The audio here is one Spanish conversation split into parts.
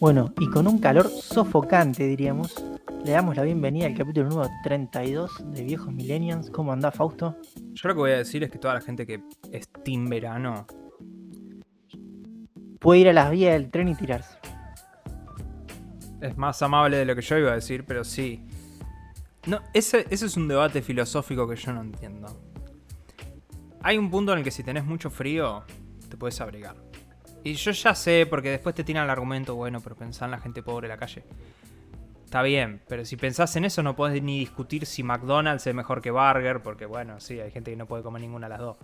Bueno, y con un calor sofocante, diríamos, le damos la bienvenida al capítulo número 32 de Viejos Millennials. ¿Cómo anda, Fausto? Yo lo que voy a decir es que toda la gente que es team verano Puede ir a las vías del tren y tirarse. es más amable de lo que yo iba a decir, pero sí. No, ese, ese es un debate filosófico que yo no entiendo. Hay un punto en el que si tenés mucho frío, te puedes abrigar. Y yo ya sé, porque después te tiran el argumento, bueno, pero pensá en la gente pobre de la calle. Está bien, pero si pensás en eso no podés ni discutir si McDonald's es mejor que Burger, porque bueno, sí, hay gente que no puede comer ninguna de las dos.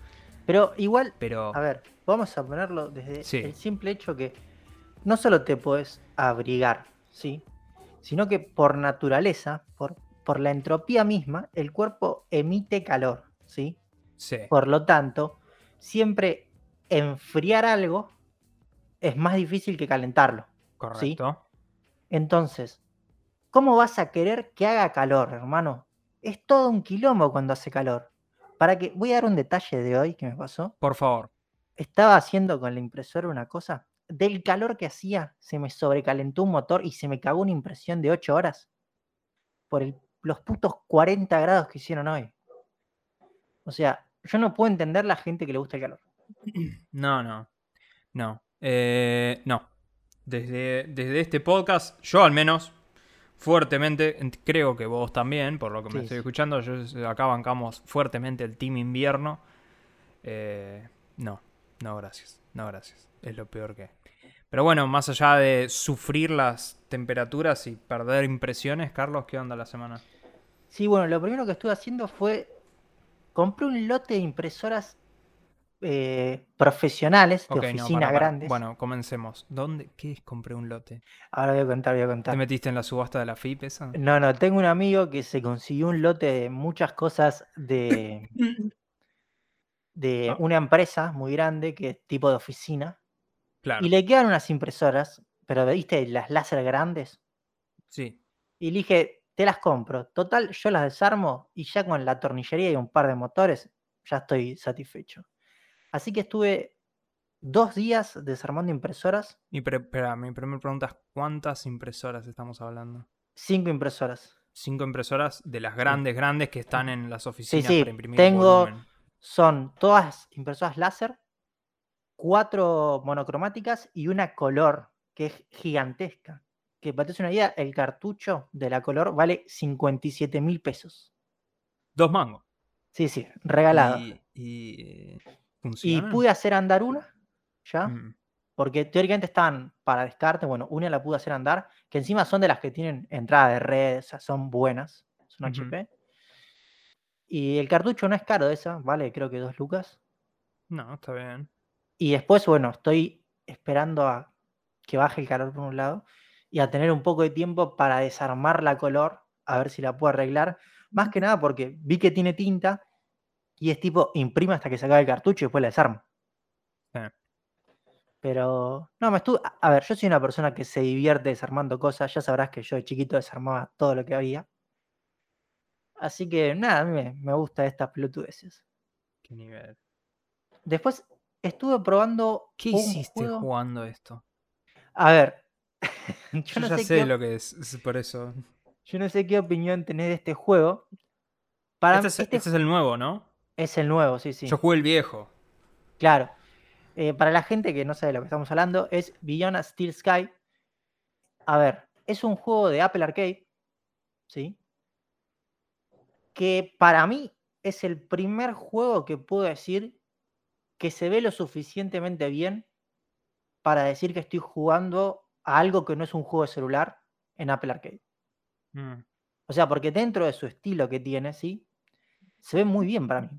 Pero igual, Pero a ver, vamos a ponerlo desde Sí. el simple hecho que no solo te puedes abrigar, ¿sí? Sino que por naturaleza, por, por la entropía misma, el cuerpo emite calor, ¿sí? Sí, Por lo tanto, siempre enfriar algo es más difícil que calentarlo. correcto. Entonces, ¿cómo vas a querer que haga calor, hermano? Es todo un quilombo cuando hace calor. Para que, voy a dar un detalle de hoy que me pasó. Por favor. Estaba haciendo con la impresora una cosa. Del calor que hacía, se me sobrecalentó un motor y se me cagó una impresión de 8 horas. Por el- los putos 40 grados que hicieron hoy. O sea, yo no puedo entender la gente que le gusta el calor. No, no. No. Eh, no. Desde, desde este podcast, yo al menos, fuertemente, ent- creo que vos también, por lo que me Sí, estoy sí. escuchando, yo, acá bancamos fuertemente el Team Invierno. Eh, no, no, gracias. No, gracias. Es lo peor que. Pero bueno, más allá de sufrir las temperaturas y perder impresiones, Carlos, ¿qué onda la semana? Sí, bueno, lo primero que estuve haciendo fue. Compré un lote de impresoras eh, profesionales de Ok, no, oficina grandes. Bueno, comencemos. ¿Dónde? ¿Qué es? Compré un lote. Ahora voy a contar, voy a ¿Te contar. metiste en la subasta de la FIP esa? No, no, tengo un amigo que se consiguió un lote de muchas cosas de, de Ah. una empresa muy grande que es tipo de oficina. Claro. Y le quedan unas impresoras, pero viste las láser grandes. Sí. Y le dije, te las compro. Total, yo las desarmo y ya con la tornillería y un par de motores, ya estoy satisfecho. Así que estuve dos días desarmando impresoras, Y espera, mi primera pregunta es: ¿cuántas impresoras estamos hablando? cinco impresoras. Cinco impresoras de las grandes, grandes que están en las oficinas sí, para imprimir tengo- volumen. Son todas impresoras láser, cuatro monocromáticas y una color que es gigantesca. Que para una idea, el cartucho de la color vale 57 mil pesos. Dos mangos. Sí, sí, regalado. Y, y, eh, pude hacer andar una, ¿ya? Mm, Porque teóricamente estaban para descarte. Bueno, una la pude hacer andar, que encima son de las que tienen entrada de red, o sea, son buenas, son Ujú. HP. Y el cartucho no es caro de esa, vale, creo que dos lucas. No, está bien. Y después, bueno, estoy esperando a que baje el calor por un lado y a tener un poco de tiempo para desarmar la color, a ver si la puedo arreglar. Más que nada porque vi que tiene tinta y es tipo, imprime hasta que se acabe el cartucho y después la desarmo. Sí. Pero, no, me estuve. A ver, yo soy una persona que se divierte desarmando cosas. Ya sabrás que yo de chiquito desarmaba todo lo que había. Así que, nada, a mí me, me gusta estas pelotudeces. ¿Qué nivel? Después estuve probando. ¿Qué un hiciste juego- jugando esto? A ver, yo, Yo, no ya sé, sé qué, op- lo que es, es por eso. yo no sé qué opinión tenés de este juego. Para Este es, este este es el nuevo, ¿no? es el nuevo, sí, sí. Yo jugué el viejo. Claro. Eh, para la gente que no sabe de lo que estamos hablando, es Beyond Steel Sky. A ver, es un juego de Apple Arcade, ¿sí? Que para mí es el primer juego que puedo decir que se ve lo suficientemente bien para decir que estoy jugando a algo que no es un juego de celular en Apple Arcade. Mm. O sea, porque dentro de su estilo que tiene, ¿sí? Se ve muy bien para mí,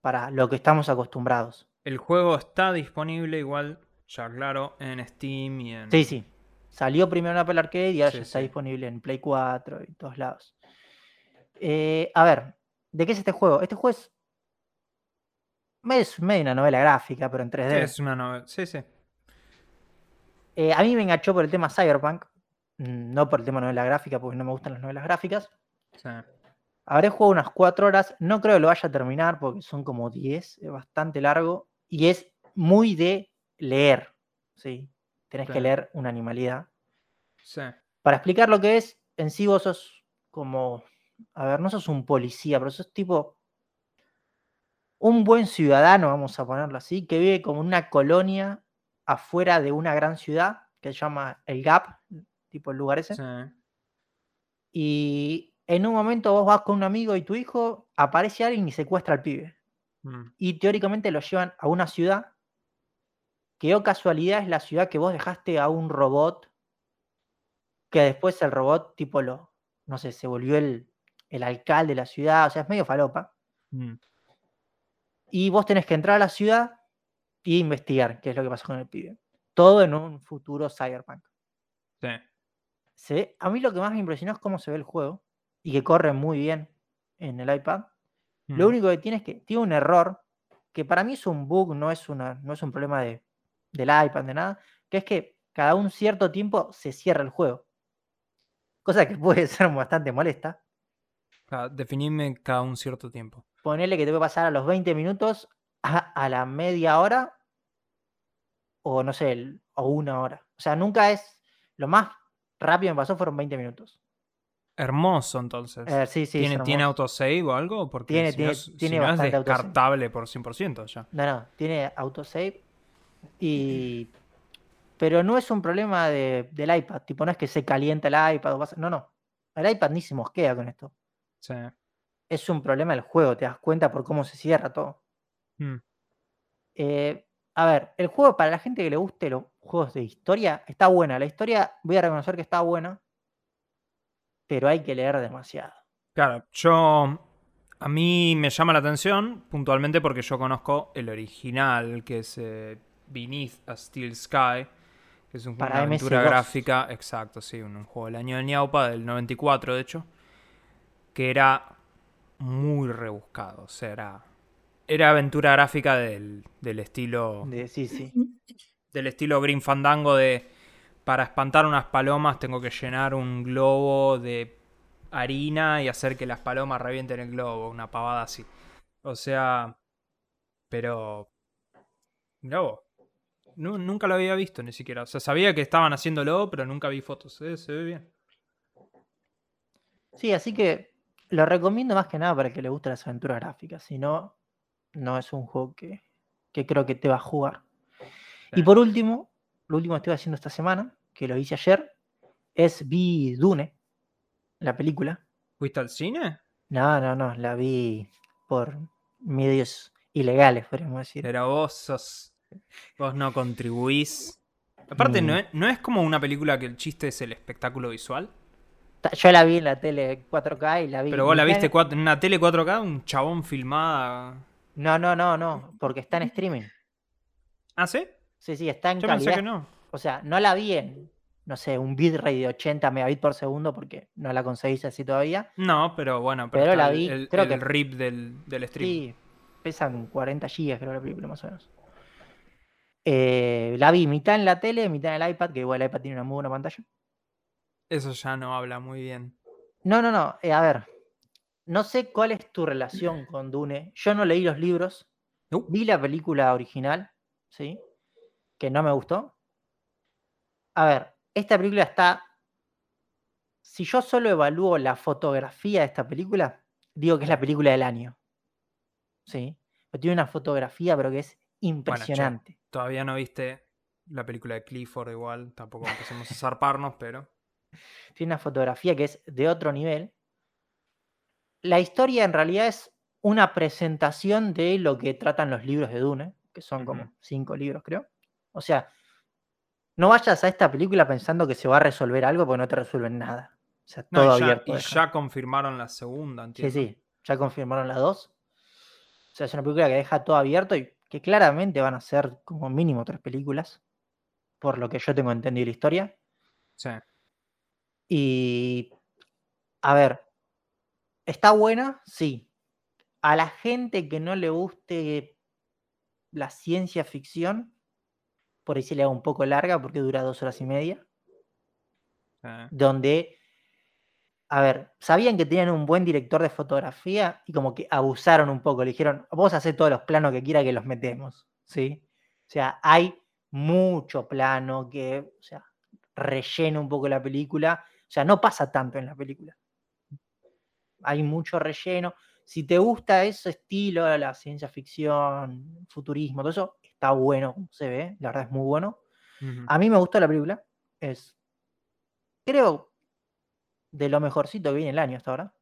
para lo que estamos acostumbrados. El juego está disponible igual, ya claro, en Steam y en... Sí, sí. Salió primero en Apple Arcade y ahora Sí, ya está sí. disponible en Play 4 y todos lados. Eh, a ver, ¿de qué es este juego? Este juego es. Es medio una novela gráfica, pero en 3D. Sí, es una novela. Sí, sí. Eh, a mí me enganchó por el tema Cyberpunk, mm, no por el tema novela gráfica, porque no me gustan las novelas gráficas. sí. Habré jugado unas 4 horas, no creo que lo vaya a terminar porque son como 10, es bastante largo y es muy de leer, ¿sí? Tenés que leer una animalidad. Sí. Para explicar lo que es, en sí vos sos como, a ver, no sos un policía, pero sos tipo un buen ciudadano, vamos a ponerlo así, que vive como en una colonia afuera de una gran ciudad que se llama el Gap, tipo el lugar ese. Sí. Y en un momento vos vas con un amigo y tu hijo, aparece alguien y secuestra al pibe. Mm. Y teóricamente lo llevan a una ciudad que, o casualidad, es la ciudad que vos dejaste a un robot, que después el robot, tipo, lo, no sé, se volvió el, el alcalde de la ciudad, o sea, es medio falopa. Mm. Y vos tenés que entrar a la ciudad y investigar qué es lo que pasó con el pibe. Todo en un futuro cyberpunk. Sí. Ve- a mí lo que más me impresionó es cómo se ve el juego y que corre muy bien en el iPad. Lo Mm. único que tiene es que tiene un error que para mí es un bug, no es, una, no es un problema de, del iPad, de nada, que es que cada un cierto tiempo se cierra el juego. Cosa que puede ser bastante molesta. Claro, definime cada un cierto tiempo. Ponerle que te puede pasar a los 20 minutos, a, a la media hora, o no sé, el- o una hora. O sea, nunca es. Lo más rápido que me pasó fueron 20 minutos. Hermoso, entonces. Eh, sí, sí. ¿Tiene, ¿Tiene autosave o algo? Porque Tiene- si tiene- no es, si tiene no es bastante autosave. descartable por 100% ya. No, no, tiene autosave. Y. Pero no es un problema de- del iPad. Tipo, no es que se calienta el iPad. o pasa- No, no. El iPad ni se mosquea con esto. Sí. Es un problema del juego. Te das cuenta por cómo se cierra todo. Mm. Eh, a ver, el juego para la gente que le guste los juegos de historia está buena. La historia, voy a reconocer que está buena. Pero hay que leer demasiado. Claro, yo. A mí me llama la atención puntualmente porque yo conozco el original, que es eh, Beneath a Steel Sky, que es un- Para una aventura MS2. gráfica, exacto, sí, un, un juego del año de Ñaupa, del 94 de hecho, que era muy rebuscado, o sea, era, era aventura gráfica del, del estilo De, sí, sí. del estilo Green Fandango de para espantar unas palomas tengo que llenar un globo de harina y hacer que las palomas revienten el globo, una pavada así. O sea, pero nu- nunca lo había visto ni siquiera. O sea, sabía que estaban haciéndolo, pero nunca vi fotos. Eh, Se ve bien. Sí, así que lo recomiendo más que nada para el que le guste las aventuras gráficas. Si no, no es un juego que, que creo que te va a jugar. Y por último, lo último que estoy haciendo esta semana, que lo hice ayer, es vi Dune, la película. ¿Fuiste al cine? No, no, no, la vi por medios ilegales, podríamos decir. Pero vos sos. Vos no contribuís. Aparte, no Mm. es, no es como una película que el chiste es el espectáculo visual. Yo la vi en la tele 4K y la vi. Pero vos la viste en una tele 4K, un chabón filmada. No, no, no, no, porque está en streaming. ¿Ah, sí? Sí, sí, está en Yo pensé calidad. que no. O sea, no la vi en, no sé, un bitrate de 80 megabits por segundo porque no la conseguís así todavía. No, pero bueno, pero, la el- vi, el, creo el que- rip del, del stream. Sí, pesan 40 gigas creo la película más o menos. Eh, la vi mitad en la tele, mitad en el iPad, que igual el iPad tiene una muy buena pantalla. Eso ya no habla muy bien. No, no, no, eh, a ver, no sé cuál es tu relación con Dune. Yo no leí los libros, No. vi la película original, ¿sí? Que no me gustó. A ver, esta película está... Si yo solo evalúo la fotografía de esta película, digo que es la película del año. ¿Sí? Pero tiene una fotografía, pero que es impresionante. Todavía no viste la película de Clifford igual, tampoco empecemos a zarparnos, pero... tiene una fotografía que es de otro nivel. La historia en realidad es una presentación de lo que tratan los libros de Dune, que son como cinco libros, creo. O sea, no vayas a esta película pensando que se va a resolver algo porque no te resuelven nada. O sea, No, todo y ya, abierto. y ya confirmaron la segunda, Sí, entiendo. sí, ya confirmaron las dos. O sea, es una película que deja todo abierto y que claramente van a ser como mínimo tres películas, por lo que yo tengo entendido la historia. Sí. Y, a ver, ¿está buena? Sí. A la gente que no le guste la ciencia ficción, por ahí se le haga un poco larga porque dura dos horas y media, sí. donde, a ver, sabían que tenían un buen director de fotografía y como que abusaron un poco, le dijeron, vos hacés todos los planos que quiera que los metemos, ¿sí? sea, hay mucho plano que, o sea, rellena un poco la película. O sea, no pasa tanto en la película. Hay mucho relleno. Si te gusta ese estilo, la ciencia ficción, futurismo, todo eso, está bueno se ve. La verdad es muy bueno. A mí me gustó la película. Es, creo, de lo mejorcito que viene el año hasta ahora.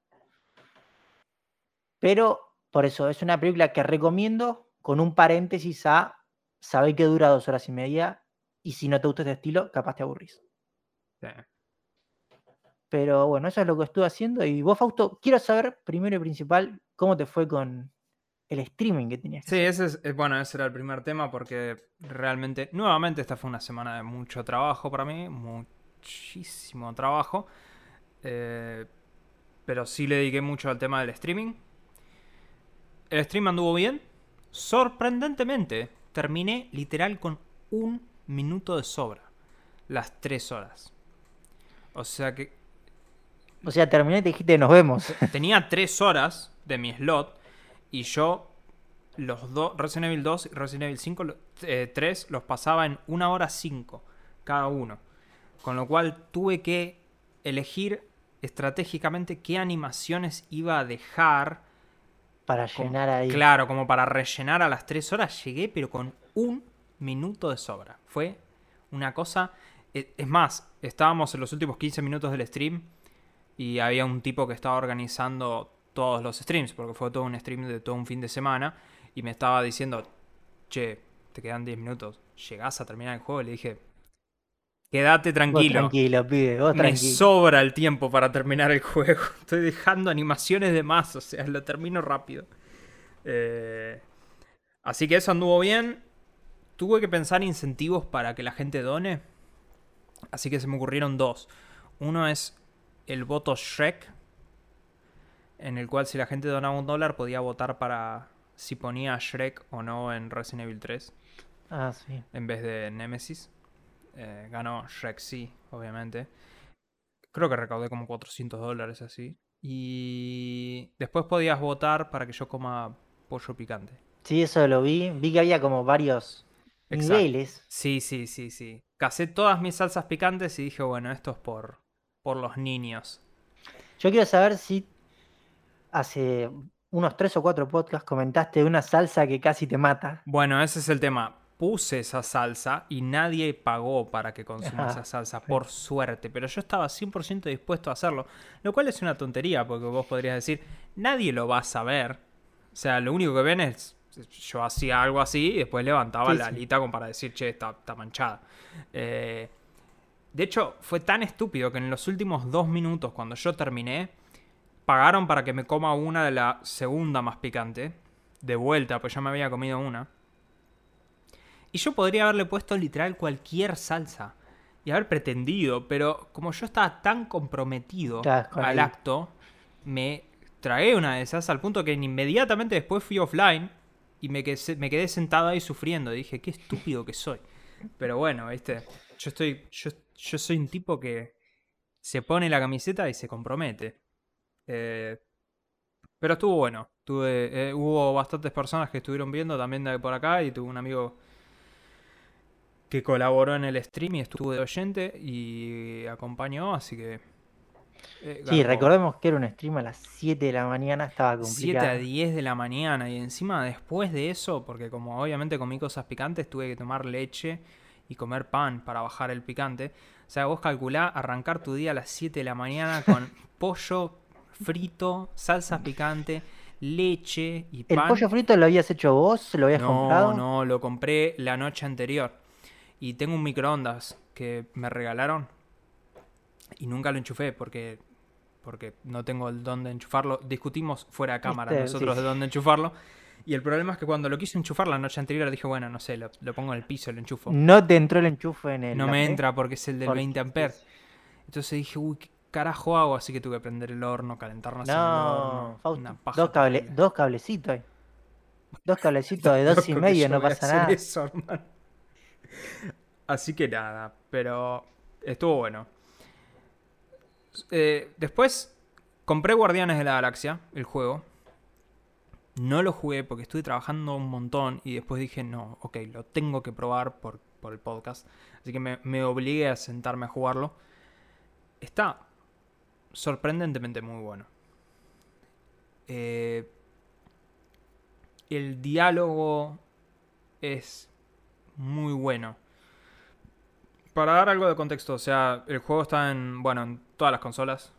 Pero, por eso, es una película que recomiendo con un paréntesis a saber que dura dos horas y media. Y si no te gusta este estilo, capaz te aburrís. Pero bueno, eso es lo que estuve haciendo. Y vos, Fausto, quiero saber, primero y principal, cómo te fue con el streaming que tenías. Sí, ese es, eh, bueno, ese era el primer tema porque realmente, nuevamente esta fue una semana de mucho trabajo para mí, muchísimo trabajo, eh, pero sí le dediqué mucho al tema del streaming. El stream anduvo bien, sorprendentemente, terminé literal con un minuto de sobra, las tres horas. O sea que O sea, terminé y te dijiste, nos vemos. tenía tres horas de mi slot y yo los dos, Resident Evil 2 y Resident Evil 5, lo- eh, 3, los pasaba en una hora 5 cada uno. Con lo cual tuve que elegir estratégicamente qué animaciones iba a dejar. Para como- llenar ahí. Claro, como para rellenar a las 3 horas llegué, pero con un minuto de sobra. Fue una cosa... eh, Es más, estábamos en los últimos 15 minutos del stream y había un tipo que estaba organizando todos los streams, porque fue todo un stream de todo un fin de semana, y me estaba diciendo, che, te quedan 10 minutos, llegás a terminar el juego, y le dije, quédate Vos tranquilo. tranquilo, pibe, vos Me tranquilo. sobra el tiempo para terminar el juego. Estoy dejando animaciones de más, o sea, lo termino rápido. Eh, así que eso anduvo bien. Tuve que pensar incentivos para que la gente done. Así que se me ocurrieron dos. Uno es el voto Shrek, en el cual si la gente donaba un dólar podía votar para si ponía Shrek o no en Resident Evil 3 Ah, sí. en vez de Nemesis. Eh, ganó Shrek sí, obviamente. Creo que recaudé como 400 dólares así. Y después podías votar para que yo coma pollo picante. Sí, eso lo vi. Vi que había como varios Exacto. niveles. Sí, sí, sí, sí. Casé todas mis salsas picantes y dije, bueno, esto es por, por los niños. Yo quiero saber si hace unos tres o cuatro podcasts comentaste de una salsa que casi te mata. Bueno, ese es el tema. Puse esa salsa y nadie pagó para que consuma Ajá, esa salsa, por suerte. Pero yo estaba 100% dispuesto a hacerlo. Lo cual es una tontería, porque vos podrías decir, nadie lo va a saber. O sea, lo único que ven es, yo hacía algo así y después levantaba Sí, la sí. alita como para decir, che, está, está manchada. Eh, de hecho, fue tan estúpido que en los últimos dos minutos, cuando yo terminé, pagaron para que me coma una de la segunda más picante. De vuelta, pues ya me había comido una. Y yo podría haberle puesto literal cualquier salsa. Y haber pretendido, pero como yo estaba tan comprometido al acto, me tragué una de esas al punto que inmediatamente después fui offline y me quedé, me quedé sentado ahí sufriendo. Dije, qué estúpido que soy. Pero bueno, viste, yo estoy, yo, yo soy un tipo que se pone la camiseta y se compromete. Eh, pero estuvo bueno. Tuve, eh, hubo bastantes personas que estuvieron viendo también de por acá y tuve un amigo que colaboró en el stream y estuvo de oyente y acompañó, así que... eh, Sí, recordemos que era un stream a las 7 de la mañana, estaba 7 complicado. a 10 de la mañana y encima después de eso, porque como obviamente comí cosas picantes, tuve que tomar leche y comer pan para bajar el picante. O sea, vos calculá arrancar tu día a las 7 de la mañana con pollo frito, salsa picante, leche y ¿El pan. pollo frito lo habías hecho vos? ¿Lo habías no, comprado? no, lo compré la noche anterior. Y tengo un microondas que me regalaron y nunca lo enchufé porque porque no tengo el don de enchufarlo. Discutimos fuera de cámara nosotros sí. de dónde enchufarlo. Y el problema es que cuando lo quise enchufar la noche anterior dije, bueno, no sé, lo, lo pongo en el piso, lo enchufo. No te entró el enchufe en el. No me entra porque es el del Porque- 20 amperes. Entonces dije, uy, ¿qué carajo hago? Así que tuve que prender el horno, calentarnos en el No, horno. Fausto, Una paja dos, cable- dos cablecitos. ahí. Dos cablecitos de dos y medio, no pasa nada. eso, hermano. Así que nada, pero estuvo bueno. Eh, después compré Guardianes de la Galaxia, el juego. No lo jugué porque estuve trabajando un montón y después dije, no, ok, lo tengo que probar por, por el podcast. Así que me, obligué a sentarme a jugarlo. Está sorprendentemente muy bueno. Eh, el diálogo es muy bueno. Para dar algo de contexto, o sea, el juego está en, bueno, en todas las consolas.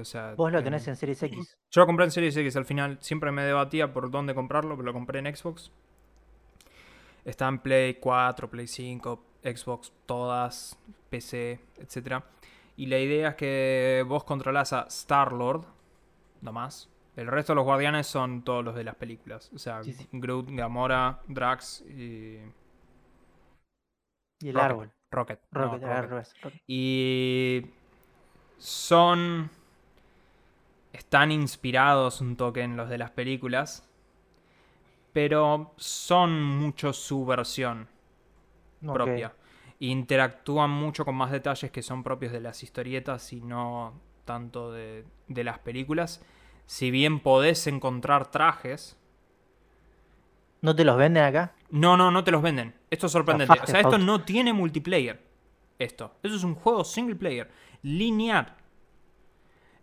O sea, Vos lo tenés en Series X. Yo lo compré en Series X al final. Siempre me debatía por dónde comprarlo, pero lo compré en Xbox. Está en Play 4, Play 5, Xbox, todas, PC, etc. Y la idea es que vos controlás a Star-Lord, no más. El resto de los guardianes son todos los de las películas. O sea, Sí, sí. Groot, Gamora, Drax y. Y el Rocket. árbol. Rocket. no, Rocket, al Rocket. Rocket. Y son. Están inspirados un toque en los de las películas. Pero son mucho su versión propia. Interactúan mucho con más detalles que son propios de las historietas y no tanto de, de las películas. Si bien podés encontrar trajes. ¿No te los venden acá? No, no, no te los venden. Esto es sorprendente. O sea, esto no tiene multiplayer. Esto. Eso es un juego single player. Lineal.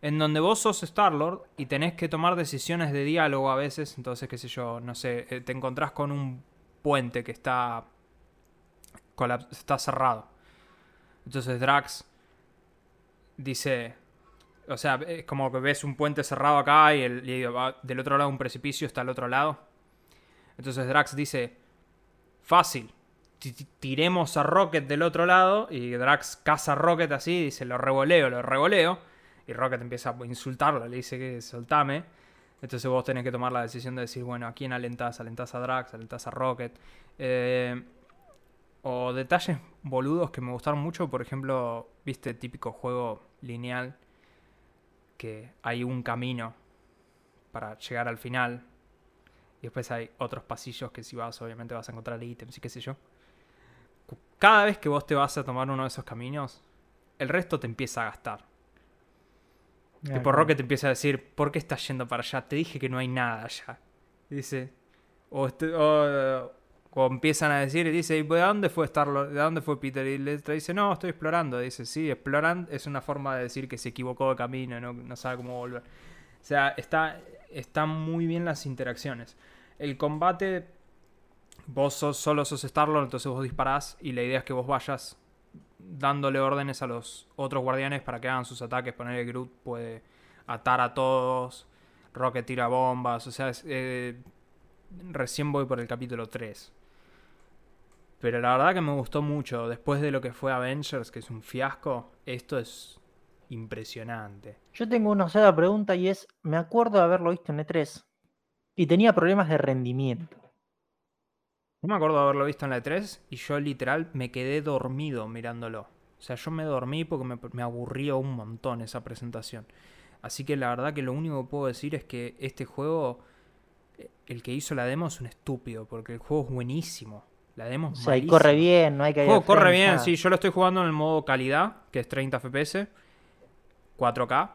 En donde vos sos Star-Lord y tenés que tomar decisiones de diálogo a veces. Entonces, qué sé yo, no sé, eh, te encontrás con un puente que está, está cerrado. Entonces Drax dice, o sea, es como que ves un puente cerrado acá y, el- del otro lado un precipicio está al otro lado. Entonces Drax dice, fácil, ti- ti- tiremos a Rocket del otro lado y Drax caza a Rocket así dice, lo revoleo, lo revoleo. Y Rocket empieza a insultarlo, le dice que soltame. Entonces vos tenés que tomar la decisión de decir, bueno, ¿a quién alentás? ¿Alentás a Drax? ¿Alentás a Rocket? Eh, o detalles boludos que me gustaron mucho, por ejemplo, viste, típico juego lineal, que hay un camino para llegar al final. Y después hay otros pasillos que si vas, obviamente vas a encontrar ítems y qué sé yo. Cada vez que vos te vas a tomar uno de esos caminos, el resto te empieza a gastar. Ah, Tipo Rocket te empieza a decir, ¿por qué estás yendo para allá? Te dije que no hay nada allá. Y dice, o, este- o, o empiezan a decir, y dice, ¿y de dónde fue Starlord? ¿De dónde fue Peter? Y le dice, no, estoy explorando. dice, sí, exploran es una forma de decir que se equivocó de camino, no, no sabe cómo volver. O sea, está, están muy bien las interacciones. El combate, vos sos, solo sos Starlord, entonces vos disparás y la idea es que vos vayas dándole órdenes a los otros guardianes para que hagan sus ataques. Poner el Groot puede atar a todos. Rocket tira bombas. O sea, eh, recién voy por el capítulo 3. Pero la verdad que me gustó mucho. Después de lo que fue Avengers, que es un fiasco, esto es impresionante. Yo tengo una sola pregunta y es, me acuerdo de haberlo visto en E3 y tenía problemas de rendimiento. No me acuerdo de haberlo visto en la E3 y yo literal me quedé dormido mirándolo. O sea, yo me dormí porque me, me aburrió un montón esa presentación. Así que la verdad que lo único que puedo decir es que este juego, eh, el que hizo la demo es un estúpido, porque el juego es buenísimo. La demo O es sea, y malísima. corre bien, no hay que El juego corre bien, sí. Yo lo estoy jugando en el modo calidad, que es 30 FPS, 4K.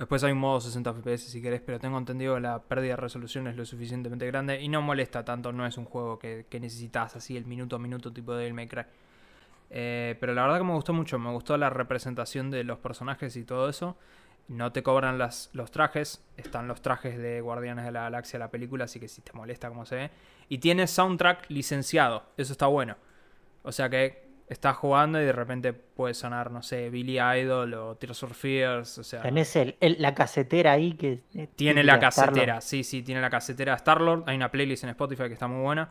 Después hay un modo 60 FPS si querés, pero tengo entendido que la pérdida de resolución es lo suficientemente grande y no molesta tanto, no es un juego que, que necesitas así el minuto a minuto tipo de May Cry. Eh, pero la verdad que me gustó mucho, me gustó la representación de los personajes y todo eso. No te cobran las, los trajes, están los trajes de Guardianes de la Galaxia la película, así que si te molesta como se ve. Y tiene soundtrack licenciado, eso está bueno. O sea que estás jugando y de repente puede sonar, no sé, Billy Idol o Tears for Fears, o sea... Tenés el, el- la casetera ahí que... Tiene la casetera, sí, sí, tiene la casetera de Star-Lord. Hay una playlist en Spotify que está muy buena.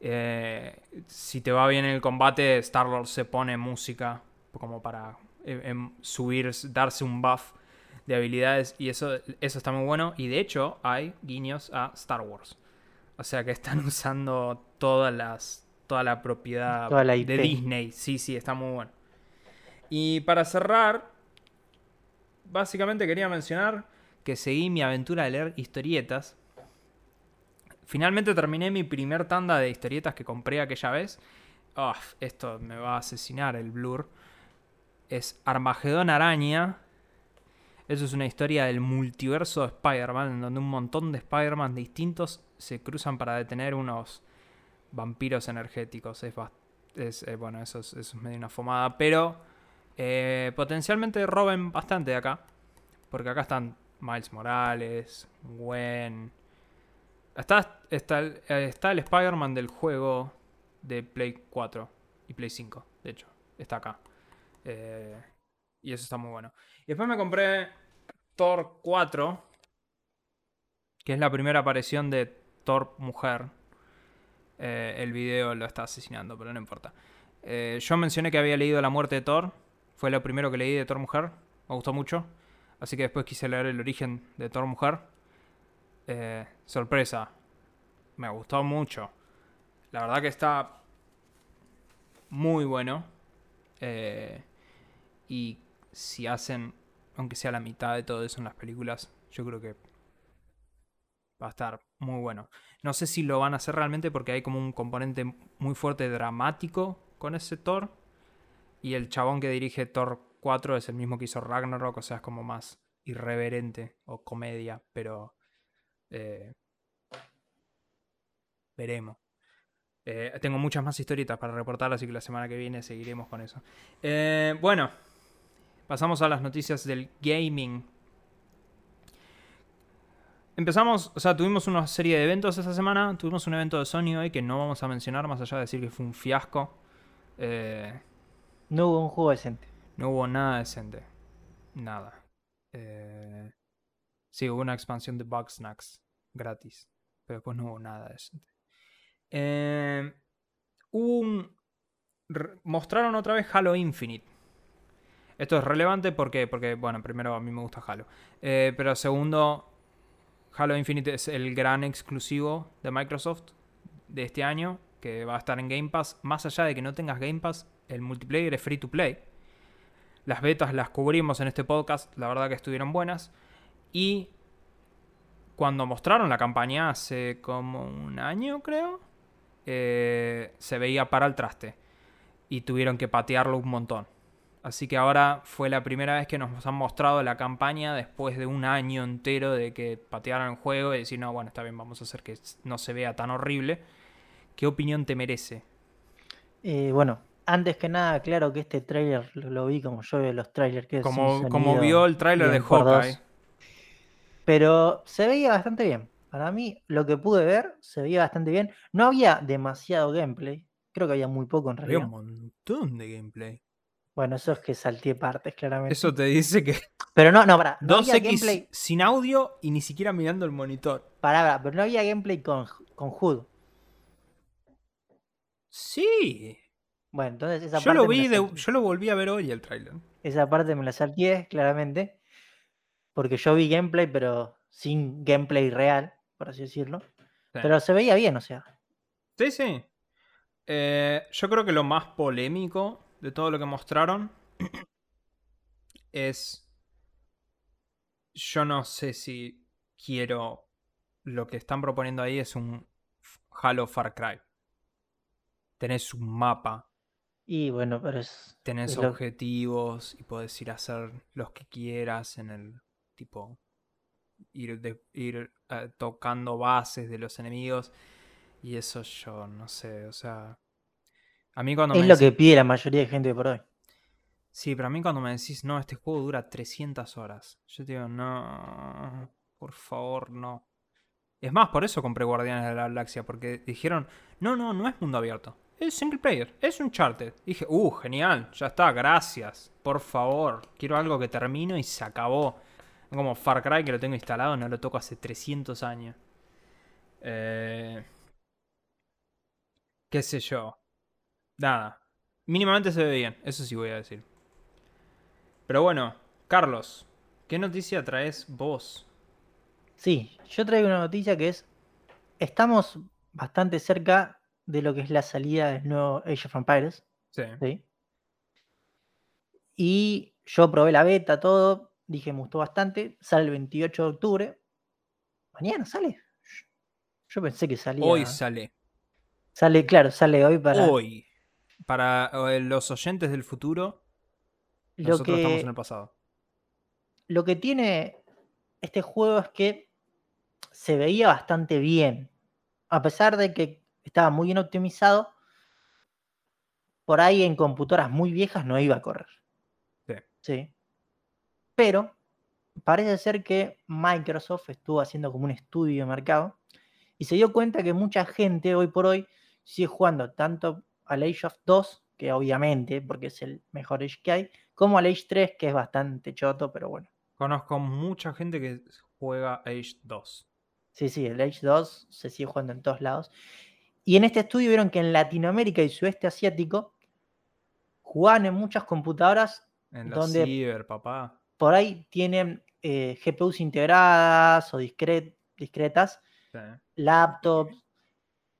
Eh, si te va bien el combate, Star-Lord se pone música como para eh, em, subir, darse un buff de habilidades y eso, eso está muy bueno. Y de hecho hay guiños a Star Wars. O sea que están usando todas las, toda la propiedad Toda la de. Disney. Sí, sí, está muy bueno. Y para cerrar, básicamente quería mencionar que seguí mi aventura de leer historietas. Finalmente terminé mi primer tanda de historietas que compré aquella vez. Ah, esto me va a asesinar el blur. Es Armagedón Araña. Eso es una historia del multiverso de Spider-Man, en donde un montón de Spider-Man distintos se cruzan para detener unos vampiros energéticos. Es, eh, bueno, eso es, medio una fumada, pero eh, potencialmente roben bastante de acá. Porque acá están Miles Morales, Gwen. Está, está, está el Spider-Man del juego de Play 4 y Play 5, de hecho. Está acá. Eh, y eso está muy bueno. Y después me compré Thor 4, que es la primera aparición de Thor mujer. Eh, el video lo está asesinando, pero no importa. Eh, yo mencioné que había leído La muerte de Thor. Fue lo primero que leí de Thor mujer. Me gustó mucho. Así que después quise leer el origen de Thor mujer. Eh, sorpresa. Me gustó mucho. La verdad que está muy bueno. Y si hacen, aunque sea la mitad de todo eso en las películas, yo creo que va a estar muy bueno. No sé si lo van a hacer realmente porque hay como un componente muy fuerte dramático con ese Thor. Y el chabón que dirige Thor 4 es el mismo que hizo Ragnarok, o sea, es como más irreverente o comedia, pero eh, veremos. Eh, tengo muchas más historietas para reportar, así que la semana que viene seguiremos con eso. Eh, bueno, pasamos a las noticias del gaming. Empezamos, o sea, tuvimos una serie de eventos esta semana. Tuvimos un evento de Sony hoy que no vamos a mencionar, más allá de decir que fue un fiasco. Eh, No hubo un juego decente. no hubo nada decente. Nada. Eh, sí, hubo una expansión de Bugsnax gratis. Pero después no hubo nada decente. Eh, hubo un. mostraron otra vez Halo Infinite. Esto es relevante porque, porque bueno, primero a mí me gusta Halo. Pero segundo, Halo Infinite es el gran exclusivo de Microsoft de este año que va a estar en Game Pass. Más allá de que no tengas Game Pass, el multiplayer es free to play. Las betas las cubrimos en este podcast, la verdad que estuvieron buenas. Y cuando mostraron la campaña hace como un año, creo, eh, se veía para el traste. Y tuvieron que patearlo un montón. Así que ahora fue la primera vez que nos han mostrado la campaña después de un año entero de que patearon el juego y decir, no, bueno, está bien, vamos a hacer que no se vea tan horrible. ¿Qué opinión te merece? Eh, bueno, antes que nada, claro que este tráiler lo, lo vi como yo veo los trailers. Que Como, como vio el tráiler de. Hawkeye. Pero se veía bastante bien. Para mí, lo que pude ver, se veía bastante bien. No había demasiado gameplay. Creo que había muy poco en Había realidad. un montón de gameplay. Bueno, eso es que salté partes, claramente. Eso te dice que Pero no, no, pará. No había 2X gameplay. sin audio y ni siquiera mirando el monitor. Pará, pará, pero no había gameplay con, con HUD. Sí. Bueno, entonces esa Yo parte. lo me la vi, de- yo lo volví a ver hoy el tráiler. Esa parte me la salté, claramente. Porque yo vi gameplay, pero sin gameplay real, por así decirlo. Sí. Pero se veía bien, o sea. Sí, sí. Eh, yo creo que lo más polémico de todo lo que mostraron es. Yo no sé si quiero. Lo que están proponiendo ahí es un Halo Far Cry. Tenés un mapa, Y bueno, pero es. tenés es lo- objetivos y podés ir a hacer los que quieras en el tipo. Ir, de- ir eh, tocando bases de los enemigos. Y eso yo no sé, o sea. A mí cuando es me lo decís- que pide la mayoría de gente por hoy. Sí, pero a mí cuando me decís, no, este juego dura 300 horas. Yo te digo, no, por favor, no. Es más, por eso compré Guardianes de la Galaxia, porque dijeron, no, no, no es mundo abierto. Es single player, es un charter. Dije, uh, genial, ya está, gracias. Por favor, quiero algo que termino y se acabó. Como Far Cry que lo tengo instalado, no lo toco hace 300 años. Eh... Qué sé yo. Nada. Mínimamente se ve bien, eso sí voy a decir. Pero bueno, Carlos, ¿qué noticia traes vos? Sí, yo traigo una noticia que es. Estamos bastante cerca de lo que es la salida del nuevo Age of Empires. Sí. ¿sí? Y yo probé la beta, todo. Dije, me gustó bastante. Sale el 28 de octubre. Mañana sale. Yo pensé que salía. Hoy sale. Sale, claro, sale hoy para. Hoy. Para eh, los oyentes del futuro, lo nosotros que, estamos en el pasado. lo que tiene este juego es que se veía bastante bien. A pesar de que estaba muy bien optimizado, por ahí en computadoras muy viejas no iba a correr. Sí. Sí. Pero parece ser que Microsoft estuvo haciendo como un estudio de mercado y se dio cuenta que mucha gente hoy por hoy sigue jugando tanto al Age of 2, que obviamente, porque es el mejor Age que hay, como al Age 3, que es bastante choto, pero bueno. Conozco mucha gente que juega Age 2. Sí, sí, el Age 2 se sigue jugando en todos lados. Y en este estudio vieron que en Latinoamérica y sudeste asiático jugaban en muchas computadoras En la Donde- ciber, papá. por ahí tienen eh, GPUs integradas o discre- discretas, Sí. laptops.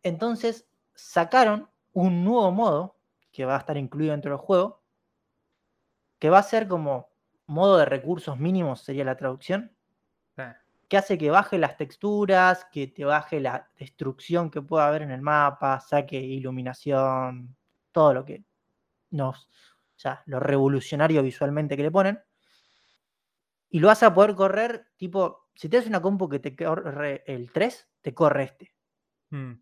Entonces sacaron un nuevo modo que va a estar incluido dentro del juego, que va a ser como modo de recursos mínimos, sería la traducción, que hace que baje las texturas, que te baje la destrucción que pueda haber en el mapa, saque iluminación, todo lo que nos, o sea, lo revolucionario visualmente que le ponen. Y lo vas a poder correr, tipo, si tienes una compu que te corre el 3, te corre este. Mm.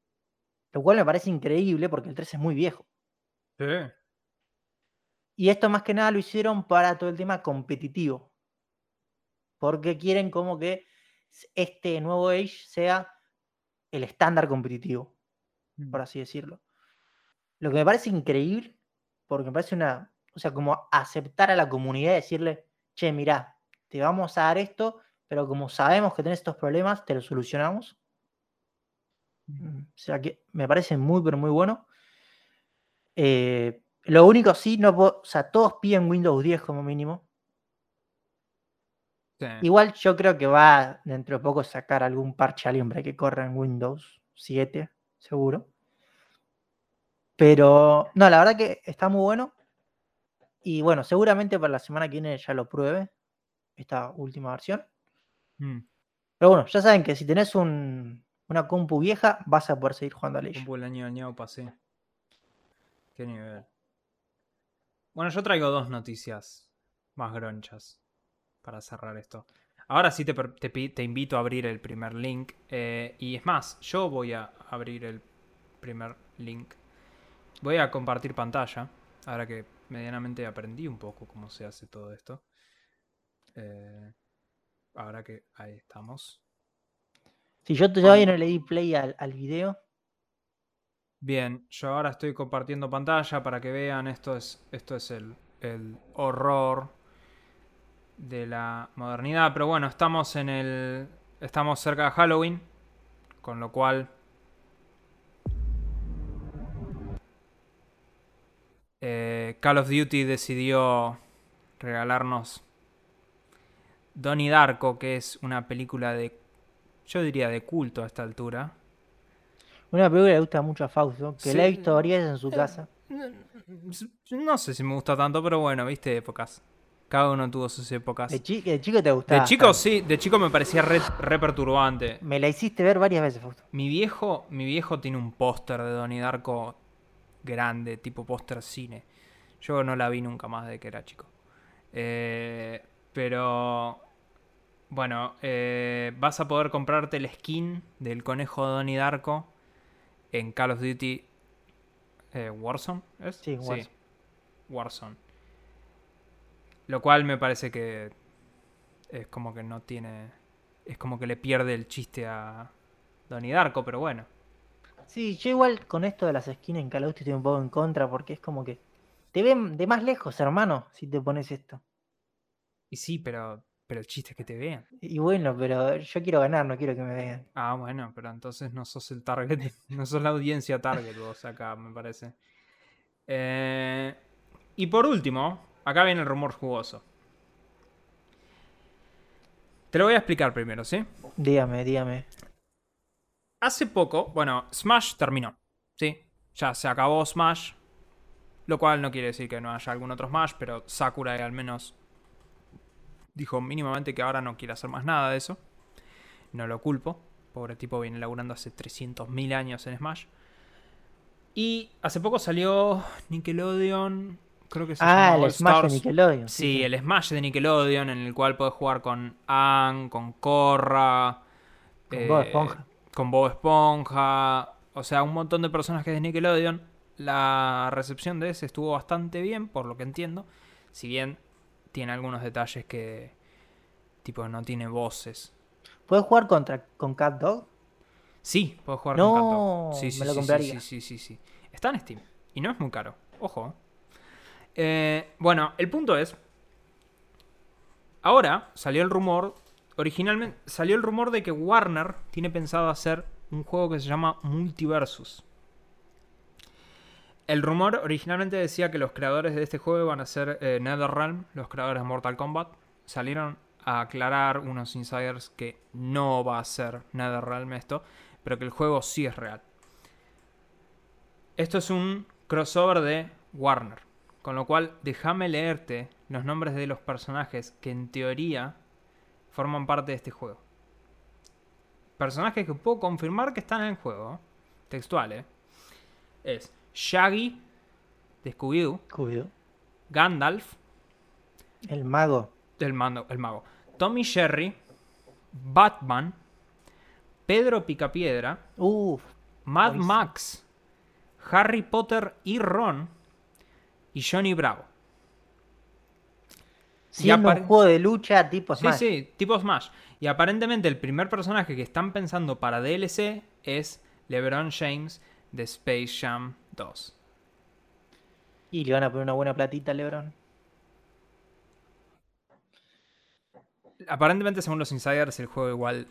Lo cual me parece increíble porque el 3 es muy viejo. Sí. Y esto más que nada lo hicieron para todo el tema competitivo. Porque quieren como que este nuevo Age sea el estándar competitivo, Mm. por así decirlo. Lo que me parece increíble, porque me parece una, o sea, como aceptar a la comunidad y decirle, che, mirá, te vamos a dar esto, pero como sabemos que tenés estos problemas, te los solucionamos. Mm, O sea que me parece muy, pero muy bueno. Eh, lo único sí, no puedo- o sea, todos piden Windows 10 como mínimo. Sí. Igual yo creo que va dentro de poco sacar algún parche alguien para que corra en Windows 7, seguro. Pero no, la verdad que está muy bueno. Y bueno, seguramente para la semana que viene ya lo pruebe, esta última versión. Mm. Pero bueno, ya saben que si tenés un- una compu vieja, vas a poder seguir jugando a Age. Compu el año añado pasé. Qué nivel. Bueno, yo traigo dos noticias más gronchas para cerrar esto. Ahora sí te, te invito a abrir el primer link. eh, y es más, yo voy a abrir el primer link. Voy a compartir pantalla. Ahora que medianamente aprendí un poco cómo se hace todo esto. Eh, ahora que ahí estamos. Si yo todavía no le di play al, al video, Bien, yo ahora estoy compartiendo pantalla para que vean. Esto es, esto es el, el horror de la modernidad. Pero bueno, estamos en el. Estamos cerca de Halloween. Con lo cual. eh, Call of Duty decidió regalarnos Donnie Darko, que es una película de. Yo diría de culto a esta altura. una película que le gusta mucho a Fausto, que la he visto varias en su casa. No sé si me gusta tanto, pero bueno, viste épocas. Cada uno tuvo sus épocas. De, chi- de chico te gustaba. De chico sí, de chico me parecía re, re perturbante. Me la hiciste ver varias veces, Fausto. Mi viejo, mi viejo tiene un póster de Donnie Darko grande, tipo póster cine. Yo no la vi nunca más de que era chico. Eh, pero bueno, eh, vas a poder comprarte el skin del conejo de Donnie Darko en Call of Duty eh, Warzone, ¿es? Sí, Warzone. Warzone. Lo cual me parece que es como que no tiene. Es como que le pierde el chiste a Donnie Darko, pero bueno. Sí, yo igual con esto de las skins en Call of Duty estoy un poco en contra porque es como que te ven de más lejos, hermano, si te pones esto. Y sí, pero, pero el chiste es que te vean. Y bueno, pero yo quiero ganar, no quiero que me vean. Ah, bueno, pero entonces no sos el target, no sos la audiencia target vos acá, me parece. Eh, y por último, acá viene el rumor jugoso. Te lo voy a explicar primero, ¿sí? Dígame, dígame. Hace poco, bueno, Smash terminó, ¿sí? Ya se acabó Smash. Lo cual no quiere decir que no haya algún otro Smash, pero Sakurai al menos dijo mínimamente que ahora no quiere hacer más nada de eso. No lo culpo. Pobre tipo viene laburando hace 300.000 años en Smash. Y hace poco salió Nickelodeon creo que se Ah, llama All el Smash de. Nickelodeon. Sí, el Smash de Nickelodeon, en el cual puedes jugar con Ann, con Korra, Con Bob Esponja. con Bob Esponja, o sea, un montón de personajes de Nickelodeon. La recepción de ese estuvo bastante bien, por lo que entiendo. Si bien tiene algunos detalles que, tipo, no tiene voces. ¿Puedes jugar contra, con Cat Dog? Sí, puedes jugar No, con Cat Dog. Sí, sí, me lo sí, compraría. Sí, sí, sí, sí. Está en Steam. Y no es muy caro. Ojo. Eh, bueno, el punto es. Ahora salió el rumor. Originalmente salió el rumor de que Warner tiene pensado hacer un juego que se llama Multiversus. El rumor originalmente decía que los creadores de este juego iban a ser eh, NetherRealm, los creadores de Mortal Kombat. Salieron a aclarar unos insiders que no va a ser NetherRealm esto, pero que el juego sí es real. Esto es un crossover de Warner, con lo cual déjame leerte los nombres de los personajes que en teoría forman parte de este juego. Personajes que puedo confirmar que están en el juego. Textual, ¿eh? Es Shaggy de Scooby-Doo, Cuido. Gandalf El mago. del mando, el mago, Tommy Sherry, Batman, Pedro Picapiedra, Uf. Mad Buenísimo. Max, Harry Potter y Ron y Johnny Bravo. Apare- un juego de lucha tipo Sí, Smash. sí, tipo Smash. Y aparentemente el primer personaje que están pensando para DLC es LeBron James de Space Jam 2. Y le van a poner una buena platita a Lebron. Aparentemente, según los insiders, el juego igual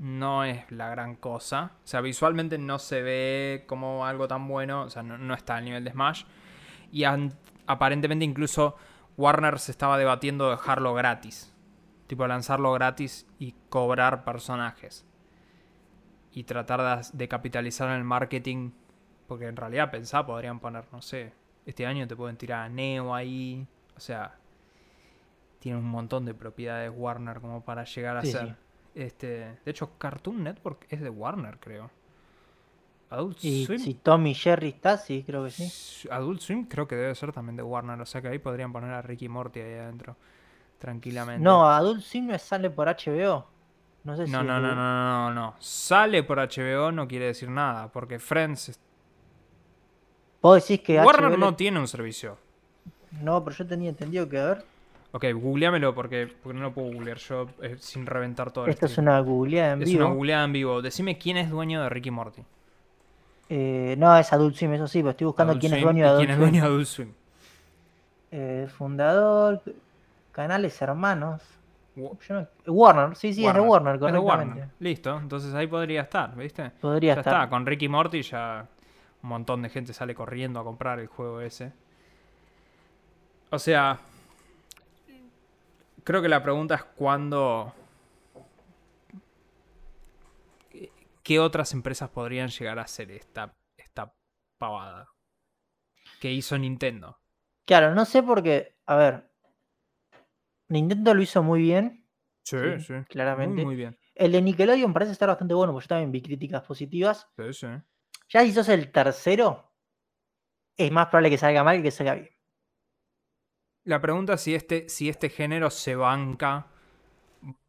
no es la gran cosa. O sea, visualmente no se ve como algo tan bueno. O sea, no, no está al nivel de Smash. Y aparentemente incluso Warner se estaba debatiendo dejarlo gratis. Tipo, lanzarlo gratis y cobrar personajes. Y tratar de, de capitalizar en el marketing. Porque en realidad pensá, podrían poner, no sé, este año te pueden tirar a Neo ahí. O sea, tiene un montón de propiedades Warner como para llegar a Sí, ser. sí. Este, de hecho, Cartoon Network es de Warner, creo. Adult Y Swim. si Tommy Jerry está, sí, creo que sí. Adult Swim creo que debe ser también de Warner, o sea que ahí podrían poner a Ricky Morty ahí adentro. Tranquilamente. No, Adult Swim no sale por HBO. No sé si. no, no, es no, de- no, no, no, no. Sale por HBO no quiere decir nada, porque Friends. Es- Vos decís que Warner HBO no le- tiene un servicio. No, pero yo tenía entendido que, a ver. Ok, googleamelo porque, porque no lo puedo googlear yo eh, sin reventar todo Esto es una googleada en Es vivo. una googleada en vivo. Decime quién es dueño de Ricky Morty. Eh, no, es Adult Swim, eso sí, pero estoy buscando Adult quién es dueño de Adult quién es dueño de Adult Swim. Eh, fundador, canales hermanos. No- Warner, sí, sí, es de Warner, Es de correctamente. Warner. Listo, entonces ahí podría estar, ¿viste? Podría ya estar. está, con Ricky Morty ya un montón de gente sale corriendo a comprar el juego ese. O sea, creo que la pregunta es cuándo... ¿Qué otras empresas podrían llegar a hacer esta, esta pavada? Que hizo Nintendo. Claro, no sé porque, a ver, Nintendo lo hizo muy bien, Sí, Sí, claramente. Muy, muy bien. el de Nickelodeon parece estar bastante bueno, porque yo también vi críticas positivas. Sí, sí. Ya si sos el tercero, es más probable que salga mal que que salga bien. La pregunta es si este, si este género se banca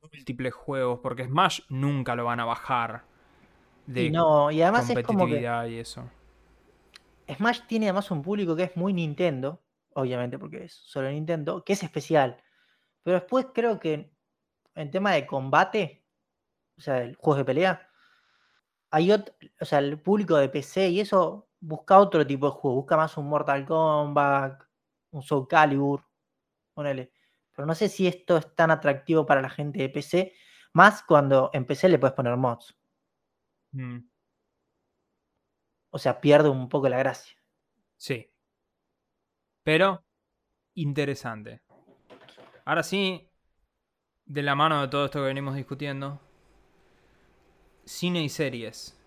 múltiples juegos, porque Smash nunca lo van a bajar de no, y además es como que competitividad y eso. Smash tiene además un público que es muy Nintendo, obviamente porque es solo Nintendo, que es especial. Pero después creo que en tema de combate, o sea, el juegos de pelea, hay otro, o sea, el público de PC y eso busca otro tipo de juego, busca más un Mortal Kombat, un Soul Calibur, ponele. Pero no sé si esto es tan atractivo para la gente de PC, más cuando en PC le puedes poner mods. Mm, O sea, pierde un poco la gracia. sí. Pero, interesante. Ahora sí, de la mano de todo esto que venimos discutiendo, cine y series.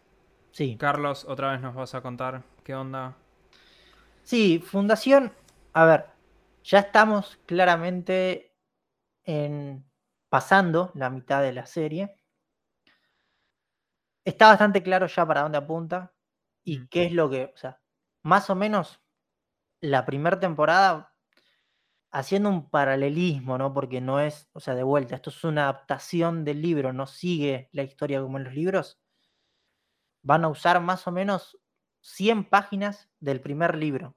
Sí. Carlos, otra vez nos vas a contar qué onda. Sí, Fundación, a ver, ya estamos claramente en pasando la mitad de la serie. Está bastante claro ya para dónde apunta y Mm. qué es lo que, o sea, más o menos la primera temporada haciendo un paralelismo, ¿no? Porque no es, o sea, de vuelta, esto es una adaptación del libro, no sigue la historia como en los libros. Van a usar más o menos 100 páginas del primer libro,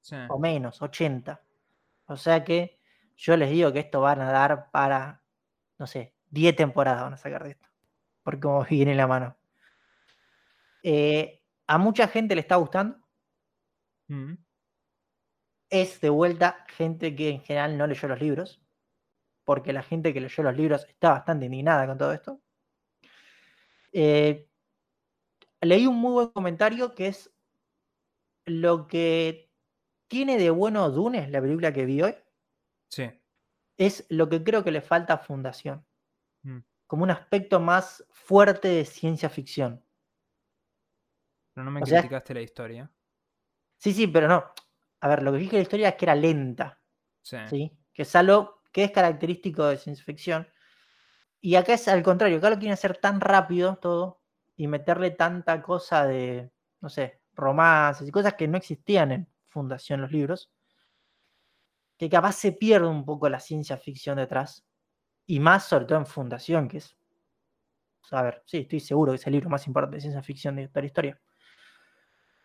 Sí. o menos, 80. O sea que yo les digo que esto van a dar para, no sé, 10 temporadas van a sacar de esto, por cómo viene la mano. Eh, a mucha gente le está gustando. Mm. Es de vuelta gente que en general no leyó los libros, porque la gente que leyó los libros está bastante indignada con todo esto. Eh, leí un muy buen comentario que es lo que tiene de bueno Dune, la película que vi hoy, Sí. es lo que creo que le falta a Fundación. Mm. Como un aspecto más fuerte de ciencia ficción. Pero no me O sea- criticaste la historia. Sí, sí, pero no. A ver, lo que dije de la historia es que era lenta. Sí. ¿sí? Que es algo que es característico de ciencia ficción. Y acá es al contrario, acá lo quieren hacer tan rápido todo y meterle tanta cosa de, no sé, romances y cosas que no existían en Fundación los libros, que capaz se pierde un poco la ciencia ficción detrás. Y más sobre todo en Fundación, que es, a ver, sí, estoy seguro que es el libro más importante de ciencia ficción de toda la historia.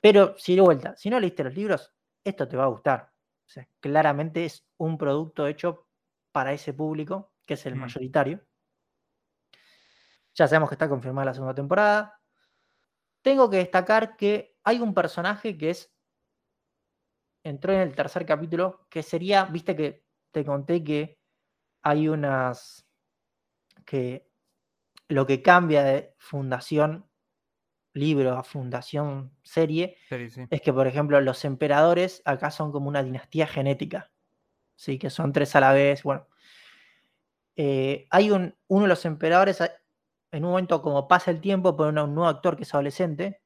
Pero, si de vuelta, si no leíste los libros, esto te va a gustar. O sea, claramente es un producto hecho para ese público, que es el Mm. mayoritario. Ya sabemos que está confirmada la segunda temporada. Tengo que destacar que hay un personaje que es. Entró en el tercer capítulo, que sería, viste que te conté que hay unas. que lo que cambia de fundación libro a fundación serie sí. es que, por ejemplo, los emperadores acá son como una dinastía genética. Sí, que son tres a la vez. Bueno, Eh, hay un, uno de los emperadores, a- en un momento, como pasa el tiempo, pone un nuevo actor que es adolescente.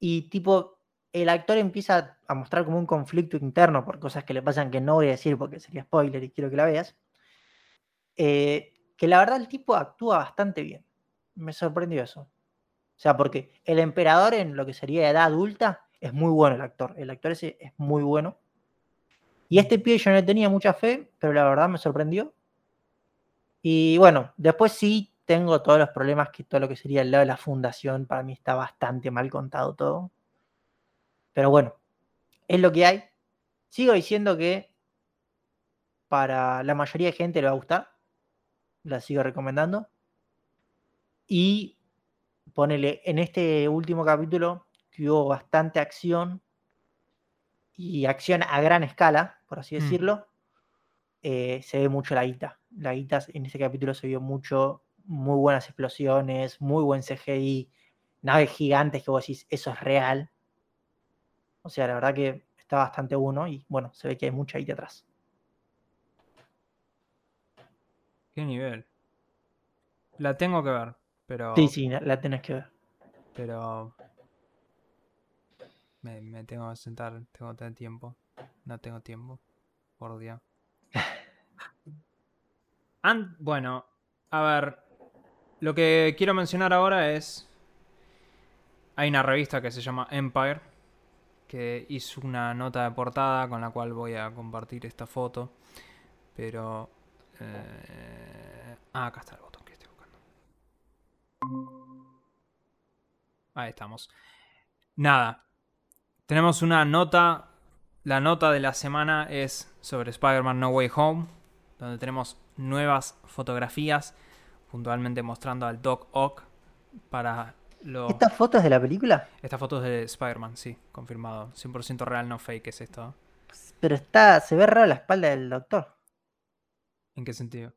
Y, tipo, el actor empieza a mostrar como un conflicto interno por cosas que le pasan que no voy a decir porque sería spoiler y quiero que la veas. Eh, que la verdad el tipo actúa bastante bien. Me sorprendió eso. O sea, porque el emperador en lo que sería edad adulta es muy bueno el actor. El actor ese es muy bueno. Y este pibe yo no le tenía mucha fe, pero la verdad me sorprendió. Y bueno, después sí tengo todos los problemas que todo lo que sería el lado de la fundación, para mí está bastante mal contado todo. Pero bueno, es lo que hay. Sigo diciendo que para la mayoría de gente le va a gustar. La sigo recomendando. Y ponele, en este último capítulo que hubo bastante acción y acción a gran escala, por así Mm. decirlo, eh, se ve mucho la guita. La guita en este capítulo se vio mucho, muy buenas explosiones, muy buen CGI, naves gigantes que vos decís, eso es real. O sea, la verdad que está bastante bueno y bueno, se ve que hay mucha guita atrás. ¿Qué nivel? La tengo que ver, pero. Sí, sí, la, tenés que ver. Pero. Me, me tengo que sentar, tengo que tener tiempo. No tengo tiempo. Por día. An- bueno, a ver. Lo que quiero mencionar ahora es. Hay una revista que se llama Empire. Que hizo una nota de portada con la cual voy a compartir esta foto. Pero. eh, Ah, acá está el botón que estoy buscando. Ahí estamos. Nada. Tenemos una nota. La nota de la semana es sobre Spider-Man No Way Home. Donde tenemos nuevas fotografías. Puntualmente mostrando al Doc Ock. Para lo... ¿Estas fotos de la película? Esta foto es de Spider-Man, sí, confirmado. 100% real, no fake es esto. Pero está, se ve raro la espalda del doctor. ¿En qué sentido?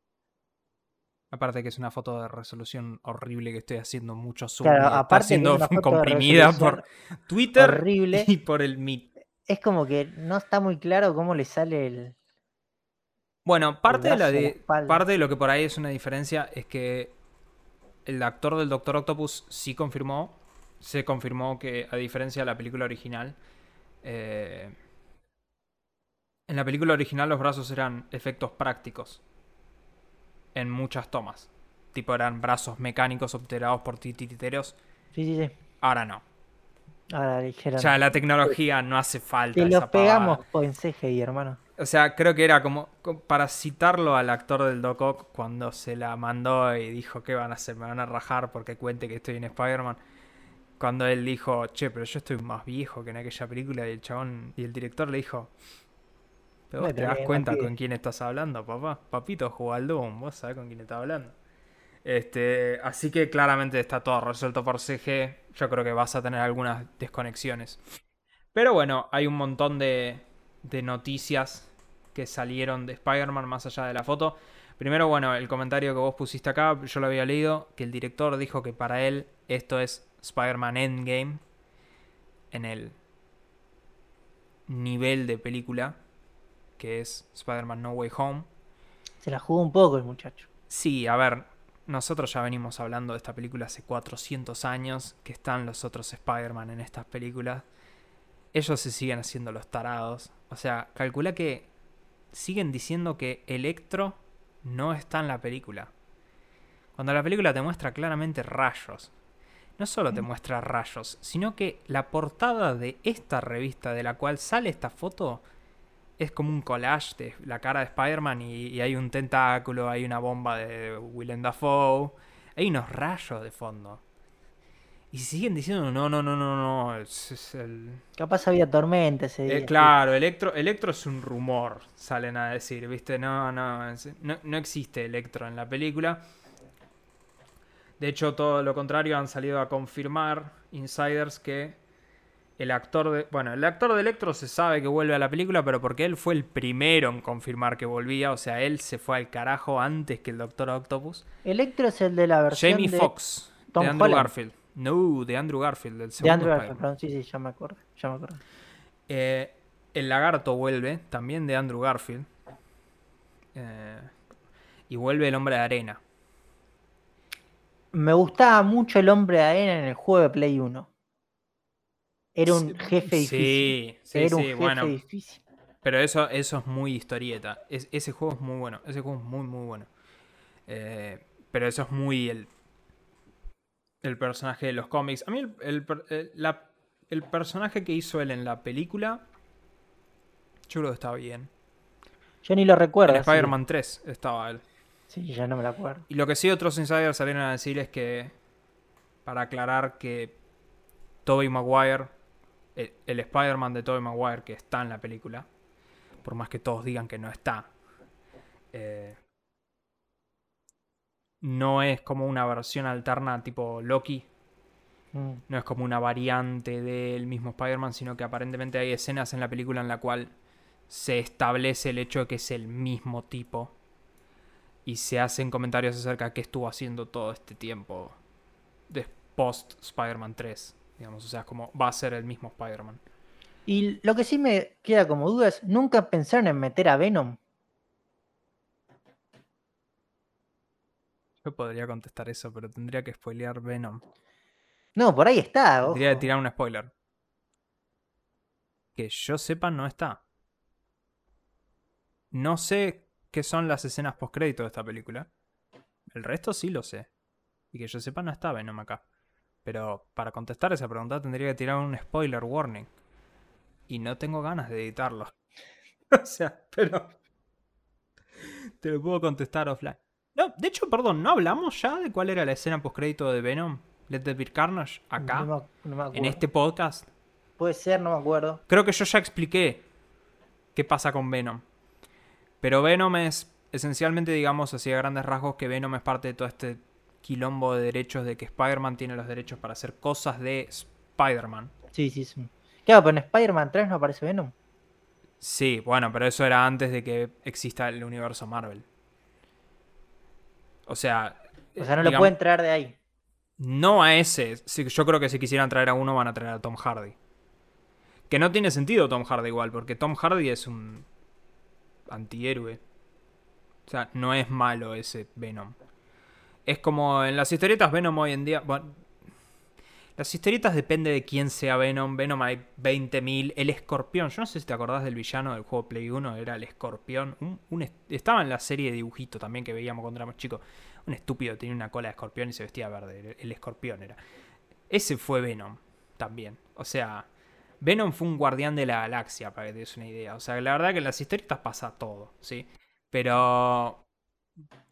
Aparte que es una foto de resolución horrible que estoy haciendo mucho zoom Claro, aparte siendo comprimida por Twitter horrible. y por el Meet. Es como que no está muy claro cómo le sale el. Bueno, parte de, la brazo, la de- espalda. parte de lo que por ahí es una diferencia es que el actor del Doctor Octopus sí confirmó, se confirmó que a diferencia de la película original, eh, en la película original los brazos eran efectos prácticos en muchas tomas. Tipo eran brazos mecánicos obturados por titiriteros. Sí, sí, sí. Ahora no. Ahora dijeron. Ya la tecnología no hace falta. Te esa lo pegamos con CGI, hermano. O sea, creo que era como co- para citarlo al actor del Doc Ock cuando se la mandó y dijo, ¿qué van a hacer? Me van a rajar porque cuente que estoy en Spider-Man. Cuando él dijo, che, pero yo estoy más viejo que en aquella película y el chabón y el director le dijo, pero vos te das cuenta con quién estás hablando, papá. Papito jugó al Doom, vos sabés con quién estás hablando. Este, así que claramente está todo resuelto por CG. Yo creo que vas a tener algunas desconexiones. Pero bueno, hay un montón de, de noticias que salieron de Spider-Man más allá de la foto. Primero, bueno, el comentario que vos pusiste acá, yo lo había leído, que el director dijo que para él esto es Spider-Man Endgame en el nivel de película que es Spider-Man No Way Home. Se la jugó un poco el muchacho. Sí, a ver, nosotros ya venimos hablando de esta película hace 400 años, que están los otros Spider-Man en estas películas. Ellos se siguen haciendo los tarados. O sea, calcula que siguen diciendo que Electro no está en la película. Cuando la película te muestra claramente rayos. No solo te muestra rayos, sino que la portada de esta revista de la cual sale esta foto es como un collage de la cara de Spider-Man y, y hay un tentáculo, hay una bomba de Willem Dafoe, hay unos rayos de fondo. Y siguen diciendo, no, no, no, no, no, es, es el... Capaz había tormenta ese Eh, día. claro, Electro, Electro es un rumor, salen a decir, ¿viste? No, no, es- no, no existe Electro en la película. De hecho, todo lo contrario, han salido a confirmar insiders que el actor de... Bueno, el actor de Electro se sabe que vuelve a la película, pero porque él fue el primero en confirmar que volvía, o sea, él se fue al carajo antes que el Doctor Octopus. Electro es el de la versión Jamie de, Foxx, Tom de Andrew Holland. Garfield. No, de Andrew Garfield, del de segundo Andrew Spider-Man. Garfield, perdón, sí, sí, ya me acuerdo. Ya me acuerdo. Eh, el lagarto vuelve, también de Andrew Garfield. Eh, y vuelve el hombre de arena. Me gustaba mucho el hombre de arena en el juego de Play 1. Era un jefe difícil. Sí, sí, Era un sí, jefe bueno. difícil. Pero eso, eso es muy historieta. Es- ese juego es muy bueno. Ese juego es muy, muy bueno. Eh, pero eso es muy el, el personaje de los cómics. A mí el, el la- el personaje que hizo él en la película, yo creo que está bien. Yo ni lo recuerdo. En. Spider-Man 3 estaba él. Sí, ya no me lo acuerdo. Y lo que sí otros insiders salieron a decir es que, para aclarar que Tobey Maguire, el, el Spider-Man de Tobey Maguire que está en la película, por más que todos digan que no está, eh, no es como una versión alterna tipo Loki, Mm. no es como una variante del mismo Spider-Man, sino que aparentemente hay escenas en la película en la cual se establece el hecho de que es el mismo tipo y se hacen comentarios acerca de qué estuvo haciendo todo este tiempo de post Spider-Man 3, digamos, o sea, como va a ser el mismo Spider-Man. Y lo que sí me queda como duda es, ¿nunca pensaron en meter a Venom? Yo podría contestar eso, pero tendría que spoilear Venom. No, por ahí está. ojo. Tendría que tirar un spoiler. Que yo sepa, no está. No sé qué son las escenas postcrédito de esta película. El resto sí lo sé. Y que yo sepa, no está Venom acá. Pero para contestar esa pregunta tendría que tirar un spoiler warning. Y no tengo ganas de editarlo. o sea, pero. Te lo puedo contestar offline. No, de hecho, perdón, ¿no hablamos ya de cuál era la escena postcrédito de Venom? Let There Be Carnage acá. No me, no me acuerdo. en este podcast. Puede ser, no me acuerdo. Creo que yo ya expliqué qué pasa con Venom. Pero Venom es esencialmente, digamos, así a grandes rasgos, que Venom es parte de todo este quilombo de derechos de que Spider-Man tiene los derechos para hacer cosas de Spider-Man. Sí, sí, sí. Claro, pero en Spider-Man 3 no aparece Venom. Sí, bueno, pero eso era antes de que exista el universo Marvel. O sea... O sea, no lo pueden traer de ahí. No a ese. Yo creo que si quisieran traer a uno van a traer a Tom Hardy. Que no tiene sentido Tom Hardy igual, porque Tom Hardy es un antihéroe. O sea, no es malo ese Venom. Es como en las historietas Venom hoy en día... Bueno, las historietas depende de quién sea Venom. Venom hay 20.000. El escorpión. Yo no sé si te acordás del villano del juego Play 1. Era el escorpión. Un- un est- estaba en la serie de dibujito también que veíamos cuando éramos chicos. Un estúpido tenía una cola de escorpión y se vestía verde. El, el escorpión era. Ese fue Venom. también. O sea, Venom fue un guardián de la galaxia, para que te des una idea. O sea, la verdad que en las historietas pasa todo, ¿sí? Pero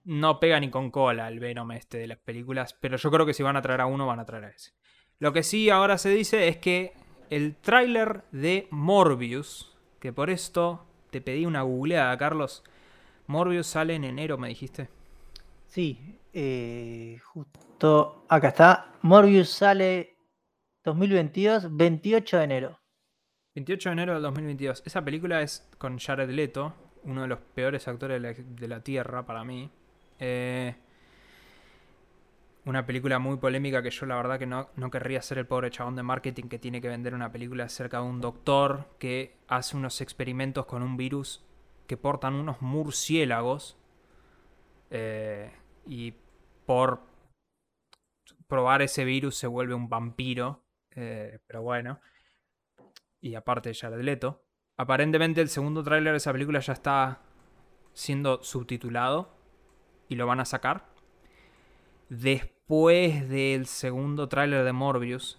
no pega ni con cola el Venom este de las películas. Pero yo creo que si van a traer a uno, van a traer a ese. Lo que sí ahora se dice es que el tráiler de Morbius, que por esto te pedí una googleada, Carlos. Morbius sale en enero, me dijiste. Sí, eh, justo acá está. Morbius sale 2022, 28 de enero. 28 de enero del 2022. Esa película es con Jared Leto, uno de los peores actores de la, de la Tierra para mí. Eh, una película muy polémica que yo la verdad que no, no, querría ser el pobre chabón de marketing que tiene que vender una película acerca de un doctor que hace unos experimentos con un virus que portan unos murciélagos eh, y por probar ese virus se vuelve un vampiro. Eh, pero bueno. Y aparte ya Leto. Aparentemente el segundo tráiler de esa película ya está siendo subtitulado y lo van a sacar. Después del segundo tráiler de Morbius,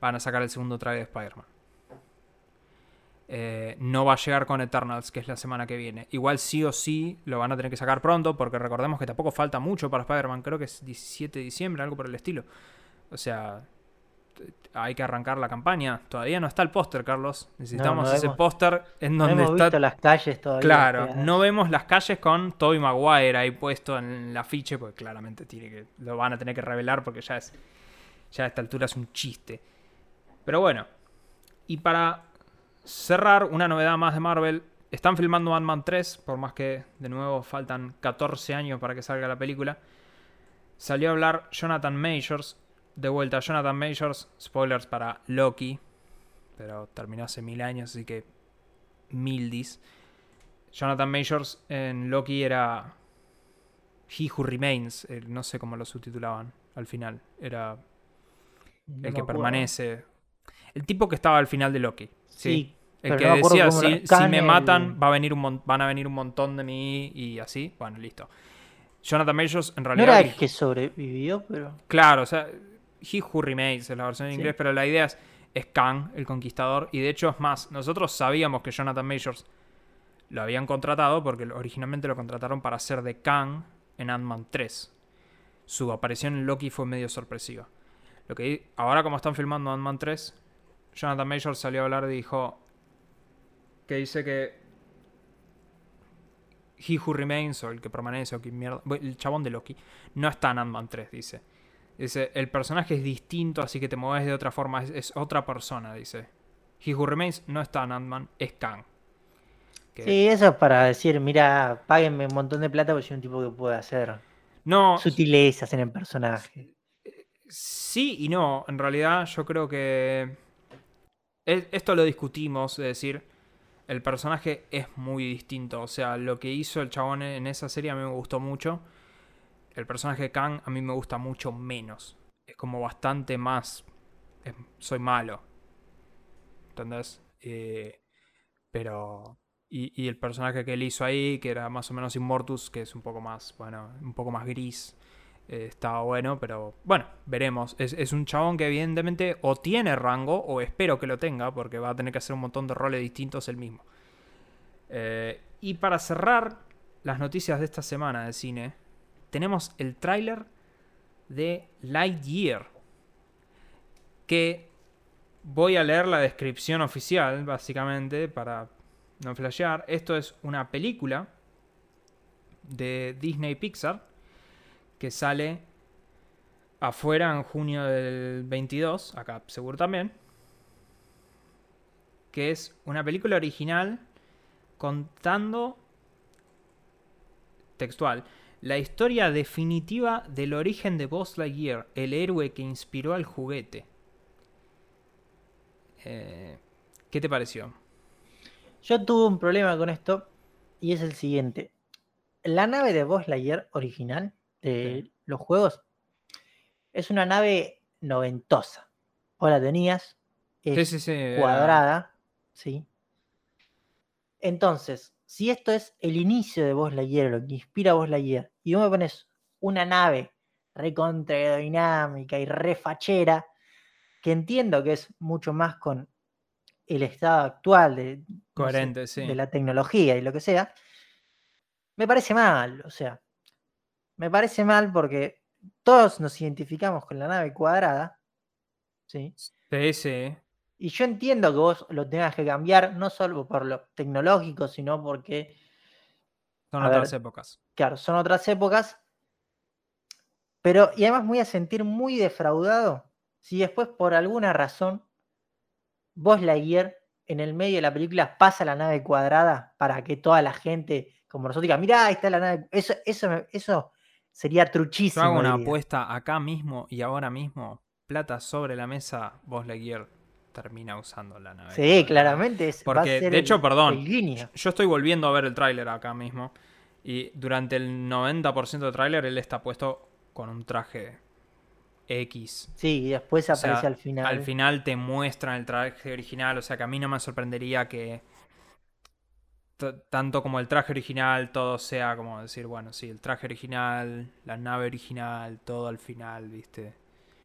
van a sacar el segundo tráiler de Spider-Man. Eh, no va a llegar con Eternals, que es la semana que viene. Igual sí o sí lo van a tener que sacar pronto, porque recordemos que tampoco falta mucho para Spider-Man, creo que es 17 de diciembre, algo por el estilo. O sea, hay que arrancar la campaña. Todavía no está el póster, Carlos. Necesitamos ese póster en donde no hemos está. Visto las calles todavía. Claro, no vemos las calles con Toby Maguire ahí puesto en el afiche, porque claramente tiene que, lo van a tener que revelar porque ya es. Ya a esta altura es un chiste. Pero bueno. Y para cerrar, una novedad más de Marvel. Están filmando Ant-Man 3, por más que de nuevo faltan 14 años para que salga la película. Salió a hablar Jonathan Majors, de vuelta Jonathan Majors, spoilers para Loki, pero terminó hace mil años, así que mil dis. Jonathan Majors en Loki era He Who Remains, no sé cómo lo subtitulaban al final, era el que permanece. El tipo que estaba al final de Loki. Sí. el que decía, si, me matan, va a venir un van a venir un montón de mí y así. Bueno, listo. Jonathan Majors en realidad... No era el que sobrevivió, pero... Claro, o sea, He Who Remains es la versión en inglés, pero la idea es, es Kang, el conquistador. Y de hecho es más, nosotros sabíamos que Jonathan Majors lo habían contratado porque originalmente lo contrataron para hacer de Kang en Ant-Man 3. Su aparición en Loki fue medio sorpresiva. Lo que ahora como están filmando Ant-Man 3, Jonathan Majors salió a hablar y dijo que dice que He Who Remains o el que permanece o que mierda, el chabón de Loki no está en Ant-Man 3, dice. Dice, el personaje es distinto, así que te mueves de otra forma, es, otra persona, dice. He Who Remains no está en Ant-Man, es Kang. Sí, eso es para decir, mira, páguenme un montón de plata porque soy un tipo que puede hacer no, sutilezas en el personaje. Sí y no, en realidad yo creo que e, esto lo discutimos, es decir, el personaje es muy distinto. O sea, lo que hizo el chabón en esa serie a mí me gustó mucho. El personaje de Kang a mí me gusta mucho menos. Es como bastante más. soy malo. ¿Entendés? Eh, pero. Y, el personaje que él hizo ahí, que era más o menos Immortus, que es un poco más, bueno, un poco más gris. Eh, estaba bueno, pero bueno, veremos. Es, un chabón que evidentemente o tiene rango, o espero que lo tenga, porque va a tener que hacer un montón de roles distintos él mismo. Eh, y para cerrar las noticias de esta semana de cine, tenemos el tráiler de Lightyear. Que voy a leer la descripción oficial, básicamente, para no flashear. Esto es una película de Disney Pixar que sale afuera en junio del 22, acá seguro también, que es una película original contando textual la historia definitiva del origen de Buzz Lightyear, el héroe que inspiró al juguete. Eh, ¿Qué te pareció? Yo tuve un problema con esto y es el siguiente. La nave de Buzz Lightyear original de los juegos, es una nave noventosa. O la tenías, es cuadrada, ¿sí? Entonces, si esto es el inicio de Voz Lightyear, lo que inspira a Voz Lightyear, y vos me pones una nave recontra dinámica y refachera, que entiendo que es mucho más con el estado actual de, no sé, Coherente, sí. de la tecnología y lo que sea, me parece mal, o sea, me parece mal porque todos nos identificamos con la nave cuadrada, ¿sí? Sí, sí. Y yo entiendo que vos lo tengas que cambiar, no solo por lo tecnológico, sino porque, Son otras ver. épocas. claro, son otras épocas. Pero, y además me voy a sentir muy defraudado si después, por alguna razón, vos, Lightyear, en el medio de la película pasa la nave cuadrada para que toda la gente, como nosotros, diga, mirá, ahí está la nave. Eso, eso, eso sería Yo truchísimo. hago una diría. apuesta acá mismo y ahora mismo, plata sobre la mesa, vos Lightyear termina usando la nave. Sí, claramente es, va a Porque, ser de hecho, el- perdón, el. Yo estoy volviendo a ver el tráiler acá mismo. Y durante el 90% del tráiler él está puesto con un traje X. Sí, y después O sea, aparece al final. Al final te muestran el traje original. O sea que a mí no me sorprendería que tanto como el traje original, todo sea como decir, bueno, sí, el traje original, la nave original, todo al final, ¿viste?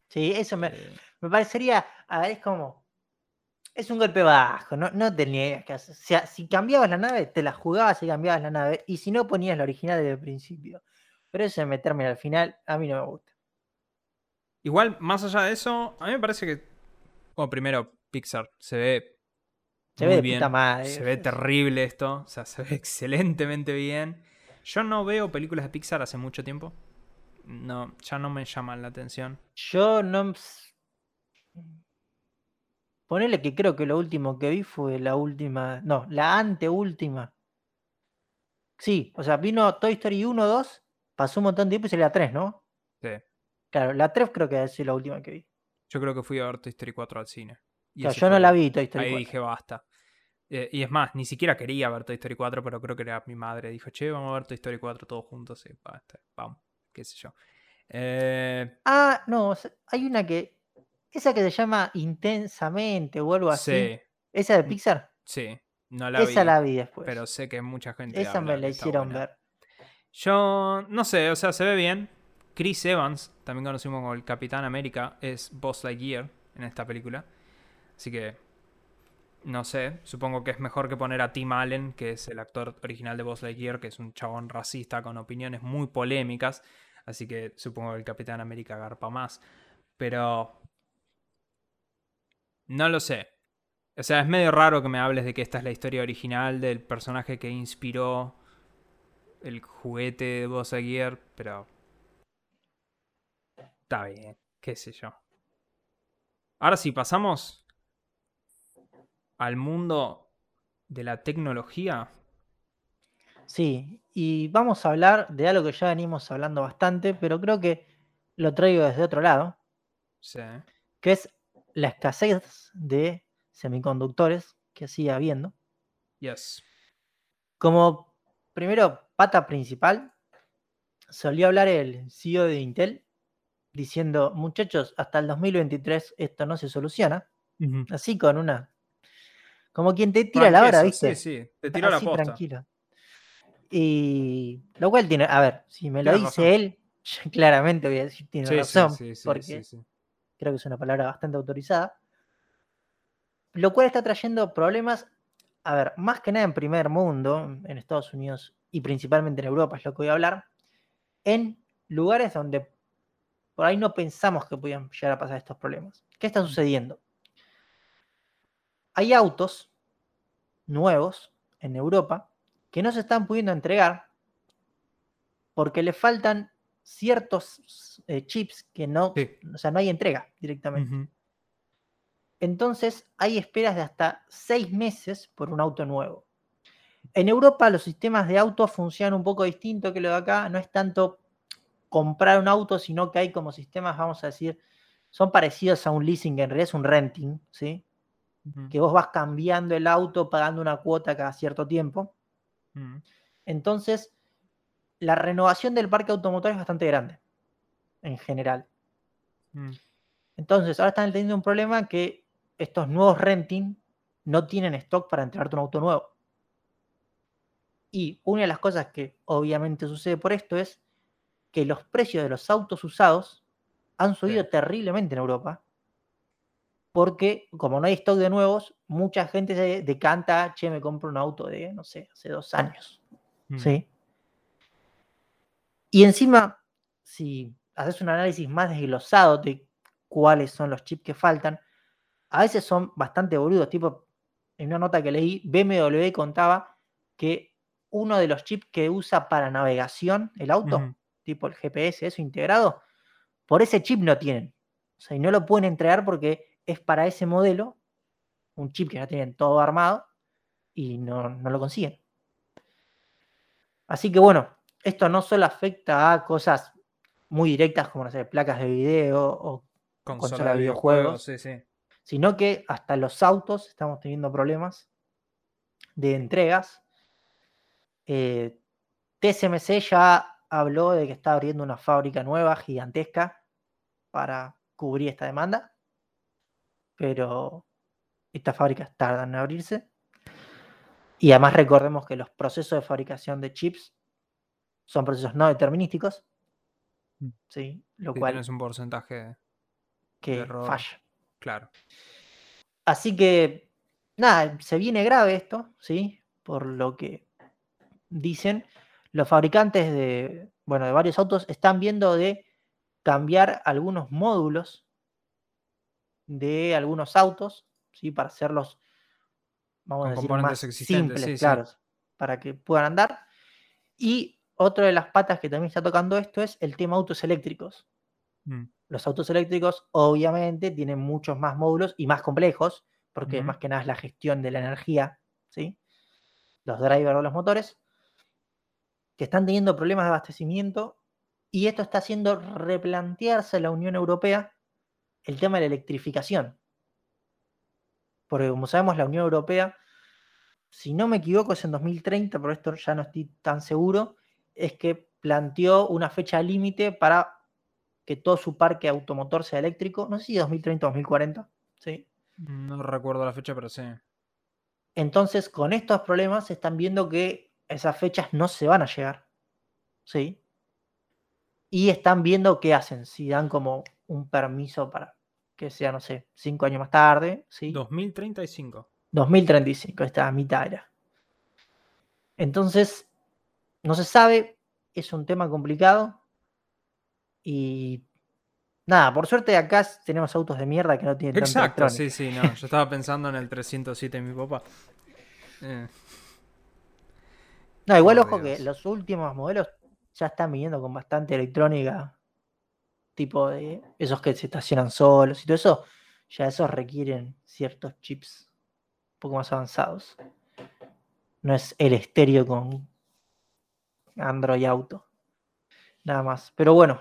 Sí, eso me, Eh, me parecería, a ver, es como, es un golpe bajo, no, no tenías que hacer, o sea, si cambiabas la nave, te la jugabas y cambiabas la nave, y si no ponías la original desde el principio. Pero eso de meterme al final, a mí no me gusta. Igual, más allá de eso, a mí me parece que. Bueno, primero, Pixar se ve. Se muy ve de bien. puta madre. Se ve terrible esto. O sea, se ve excelentemente bien. Yo no veo películas de Pixar hace mucho tiempo. No, ya no me llaman la atención. Yo no... Ponele que creo que lo último que vi fue la última, no, la anteúltima. Sí, o sea, vino Toy Story 1, 2, pasó un montón de tiempo y salió la 3, ¿no? Sí. Claro, la 3 creo que es la última que vi. Yo creo que fui a ver Toy Story 4 al cine. Y Claro, yo no fue- la vi Toy Story Ahí 4. dije basta. Eh, y es más, ni siquiera quería ver Toy Story 4, pero creo que era mi madre. Dijo, che, vamos a ver Toy Story 4 todos juntos. Y basta, vamos, qué sé yo. Eh, Ah, no, hay una que. Esa que se llama Intensamente o algo así. sí, ¿Esa de Mm, Pixar? sí, no la Esa vi. la vi después. Pero sé que mucha gente Esa habla me la hicieron buena. ver. Yo no sé, o sea, se ve bien. Chris Evans, también conocido como el Capitán América, es Boss Lightyear en esta película. Así que no sé, supongo que es mejor que poner a Tim Allen, que es el actor original de Boss Lightyear, que es un chabón racista con opiniones muy polémicas. Así que supongo que el Capitán América garpa más. Pero no lo sé. O sea, es medio raro que me hables de que esta es la historia original del personaje que inspiró el juguete de Buzz Lightyear, pero está bien, qué sé yo. Ahora sí, pasamos al mundo de la tecnología. Sí, y vamos a hablar de algo que ya venimos hablando bastante, pero creo que lo traigo desde otro lado, Sí. que es la escasez de semiconductores que sigue habiendo. Yes. Como primero pata principal, solía hablar el CEO de Intel diciendo, muchachos, hasta el 2023 esto no se soluciona. Así con una... Como quien te tira la hora, ¿viste? Sí, sí, te tiró la posta. tranquilo. Y lo cual tiene, a ver, si me lo dice razón. él, claramente voy a decir tiene Sí, razón, sí, sí, porque sí, sí. Creo que es una palabra bastante autorizada. Lo cual está trayendo problemas, a ver, más que nada en primer mundo, en Estados Unidos y principalmente en Europa, es lo que voy a hablar, en lugares donde por ahí no pensamos que podían llegar a pasar estos problemas. ¿Qué está sucediendo? Hay autos nuevos en Europa que no se están pudiendo entregar porque le faltan ciertos eh, chips que no, Sí. o sea, no hay entrega directamente. Entonces hay esperas de hasta seis meses por un auto nuevo. En Europa los sistemas de autos funcionan un poco distinto que lo de acá. No es tanto comprar un auto, sino que hay como sistemas, vamos a decir, son parecidos a un leasing, en realidad es un renting, ¿sí? Que vos vas cambiando el auto pagando una cuota cada cierto tiempo. Entonces, la renovación del parque automotor es bastante grande, en general. Ujú. Entonces, ahora están teniendo un problema que estos nuevos renting no tienen stock para entregarte un auto nuevo. Y una de las cosas que obviamente sucede por esto es que los precios de los autos usados han subido Sí. terriblemente en Europa. porque como no hay stock de nuevos, mucha gente se decanta, che, me compro un auto de, no sé, hace dos años. Mm. ¿Sí? Y encima, si haces un análisis más desglosado de cuáles son los chips que faltan, a veces son bastante boludos. Tipo, en una nota que leí, BMW contaba que uno de los chips que usa para navegación el auto, tipo el GPS, eso integrado, por ese chip no tienen. O sea, y no lo pueden entregar porque es para ese modelo, un chip que ya tienen todo armado y no, no lo consiguen. Así que bueno, esto no solo afecta a cosas muy directas como, no sé, placas de video o consola de videojuegos, sí, sí. sino que hasta los autos estamos teniendo problemas de entregas. Eh, TSMC ya habló de que está abriendo una fábrica nueva, gigantesca, para cubrir esta demanda, pero estas fábricas tardan en abrirse. Y además recordemos que los procesos de fabricación de chips son procesos no determinísticos, Mm. ¿sí? lo Sí, cual tienes un porcentaje, que error. falla. claro. Así que, nada, se viene grave esto, ¿sí? Por lo que dicen. Los fabricantes de, bueno, de varios autos están viendo de cambiar algunos módulos de algunos autos, ¿sí? Para hacerlos, vamos Con a decir, componentes más existentes, simples, sí, sí. para que puedan andar. Y otra de las patas que también está tocando esto es el tema autos eléctricos. Mm. Los autos eléctricos obviamente tienen muchos más módulos y más complejos, porque más que nada es la gestión de la energía, ¿sí? Los drivers de los motores, que están teniendo problemas de abastecimiento y esto está haciendo replantearse a la Unión Europea el tema de la electrificación. Porque como sabemos, la Unión Europea, si no me equivoco, es en 2030, pero esto ya no estoy tan seguro, es que planteó una fecha límite para que todo su parque automotor sea eléctrico. No sé si 2030 o 2040. ¿sí? No recuerdo la fecha, pero sí. Entonces, con estos problemas están viendo que esas fechas no se van a llegar. ¿Sí? Y están viendo qué hacen. Si dan como un permiso para que sea, no sé, cinco años más tarde. ¿sí? 2035. 2035, esta mitad era. Entonces, no se sabe, es un tema complicado. Y nada, por suerte acá tenemos autos de mierda que no tienen Exacto, sí, sí, no. Yo estaba pensando en el 307 de mi papá. Eh, No, igual Por ojo que los últimos modelos ya están viniendo con bastante electrónica, tipo de esos que se estacionan solos y todo eso, ya esos requieren ciertos chips un poco más avanzados. No es el estéreo con Android Auto, nada más. Pero bueno,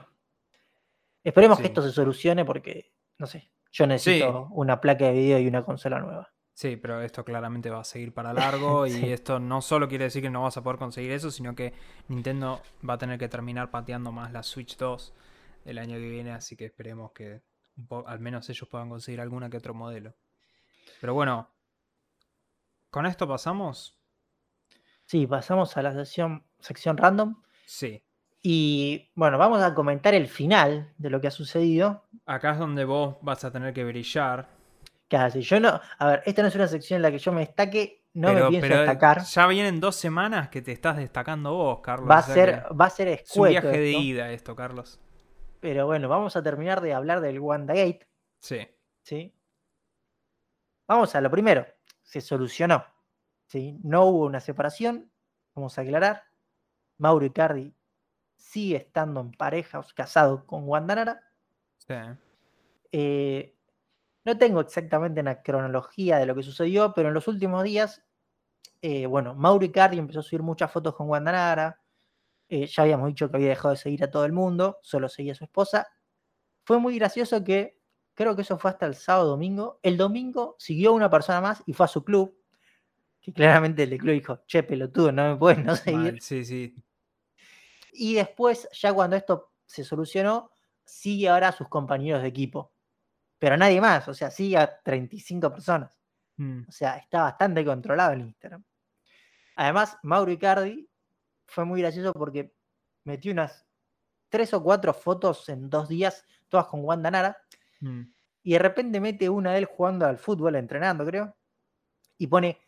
esperemos que esto se solucione porque, no sé, yo necesito una placa de video y una consola nueva. sí, pero esto claramente va a seguir para largo y esto no solo quiere decir que no vas a poder conseguir eso, sino que Nintendo va a tener que terminar pateando más la Switch 2 el año que viene, así que esperemos que al menos ellos puedan conseguir alguna que otro modelo. Pero bueno, ¿con esto pasamos? Sí, pasamos a la sección, sección random. Sí. Y bueno, vamos a comentar el final de lo que ha sucedido. Acá es donde vos vas a tener que brillar. Así, yo no, a ver, esta no es una sección en la que yo me destaque, no pero, me pienso pero destacar. ya vienen dos semanas que te estás destacando vos, Carlos. Va a o sea ser, va a ser es un escueto viaje de ida esto, Carlos. pero bueno, vamos a terminar de hablar del WandaGate, Sí. ¿sí? Vamos a lo primero, se solucionó, ¿sí? No hubo una separación, vamos a aclarar. Mauro Icardi sigue estando en pareja, casado con Wanda Nara. Sí. Eh, no tengo exactamente una cronología de lo que sucedió, pero en los últimos días, eh, bueno, Mauro Icardi empezó a subir muchas fotos con Wanda Nara. eh, ya habíamos dicho que había dejado de seguir a todo el mundo, solo seguía a su esposa. Fue muy gracioso que, creo que eso fue hasta el sábado domingo. El domingo siguió una persona más y fue a su club, que claramente el club dijo, che, pelotudo, no me puedes no seguir. Mal, sí, sí. Y después, ya cuando esto se solucionó, sigue ahora a sus compañeros de equipo. Pero nadie más, o sea, sigue a 35 personas. Mm, O sea, está bastante controlado el Instagram. Además, Mauro Icardi fue muy gracioso porque metió unas tres o cuatro fotos en dos días, todas con Wanda Nara. mm. y de repente mete una de él jugando al fútbol, entrenando, creo, y pone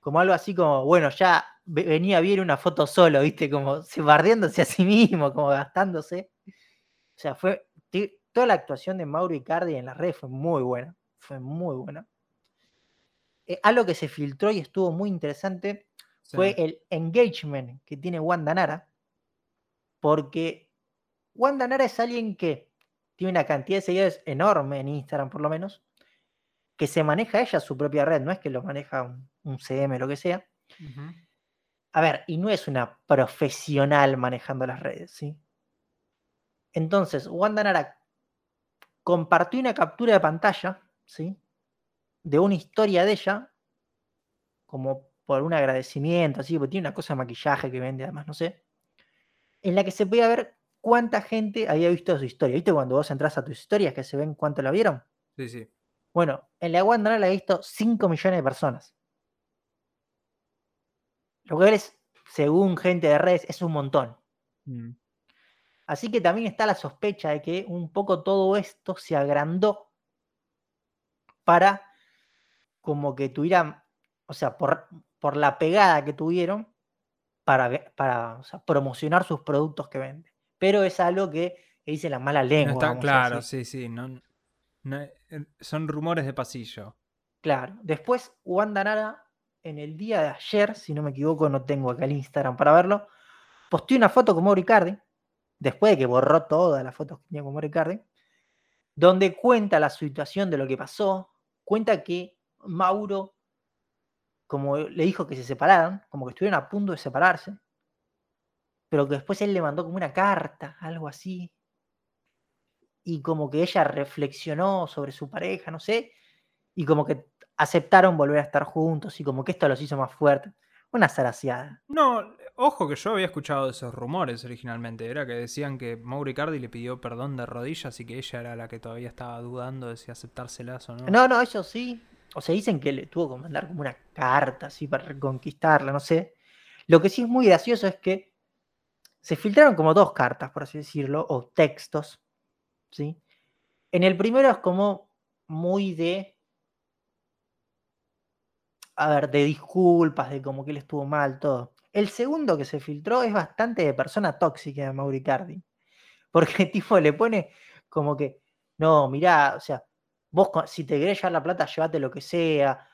como algo así como, bueno, ya venía bien una foto solo, ¿viste? Como se bardeándose a sí mismo, como gastándose. O sea, fue toda la actuación de Mauro Icardi en la red fue muy buena, fue muy buena. Eh, algo que se filtró y estuvo muy interesante fue el engagement que tiene Wanda Nara, porque Wanda Nara es alguien que tiene una cantidad de seguidores enorme en Instagram, por lo menos, que se maneja ella su propia red, no es que lo maneja un, CM, lo que sea. A ver, y no es una profesional manejando las redes, ¿sí? Entonces, Wanda Nara compartió una captura de pantalla, ¿sí? De una historia de ella, como por un agradecimiento, así, porque tiene una cosa de maquillaje que vende, además, no sé, en la que se podía ver cuánta gente había visto su historia. ¿Viste cuando vos entras a tus historias que se ven cuánto la vieron? Sí, sí. Bueno, en la Wanda la he visto 5 millones de personas. Lo cual es, según gente de redes, es un montón. Mm. Así que también está la sospecha de que un poco todo esto se agrandó para como que tuvieran, o sea, por, por la pegada que tuvieron para, para promocionar sus productos que venden. Pero es algo que, dice la mala lengua. No está claro, sí, sí. No, son rumores de pasillo. Claro. Después, Wanda Nara, en el día de ayer, si no me equivoco, no tengo acá el Instagram para verlo, posteó una foto con Mauro después de que borró todas las fotos que tenía con Mauro donde cuenta la situación de lo que pasó, cuenta que Mauro, como le dijo que se separaran, como que estuvieron a punto de separarse, pero que después él le mandó como una carta, algo así, y como que ella reflexionó sobre su pareja, no sé, y como que aceptaron volver a estar juntos y como que esto los hizo más fuertes. Una zaraciada. No, ojo que yo había escuchado esos rumores originalmente. Era que decían que Mauro Icardi le pidió perdón de rodillas y que ella era la que todavía estaba dudando de si aceptárselas o no. No, no, eso sí. O sea, dicen que le tuvo que mandar como una carta así para reconquistarla, no sé. Lo que sí es muy gracioso es que se filtraron como dos cartas, por así decirlo, o textos, ¿sí? En el primero es como muy de, a ver, de disculpas, de como que él estuvo mal, todo. El segundo que se filtró es bastante de persona tóxica de Mauricardi, porque el tipo le pone como que, no, mirá, o sea, vos si te querés llevar la plata, llévate lo que sea,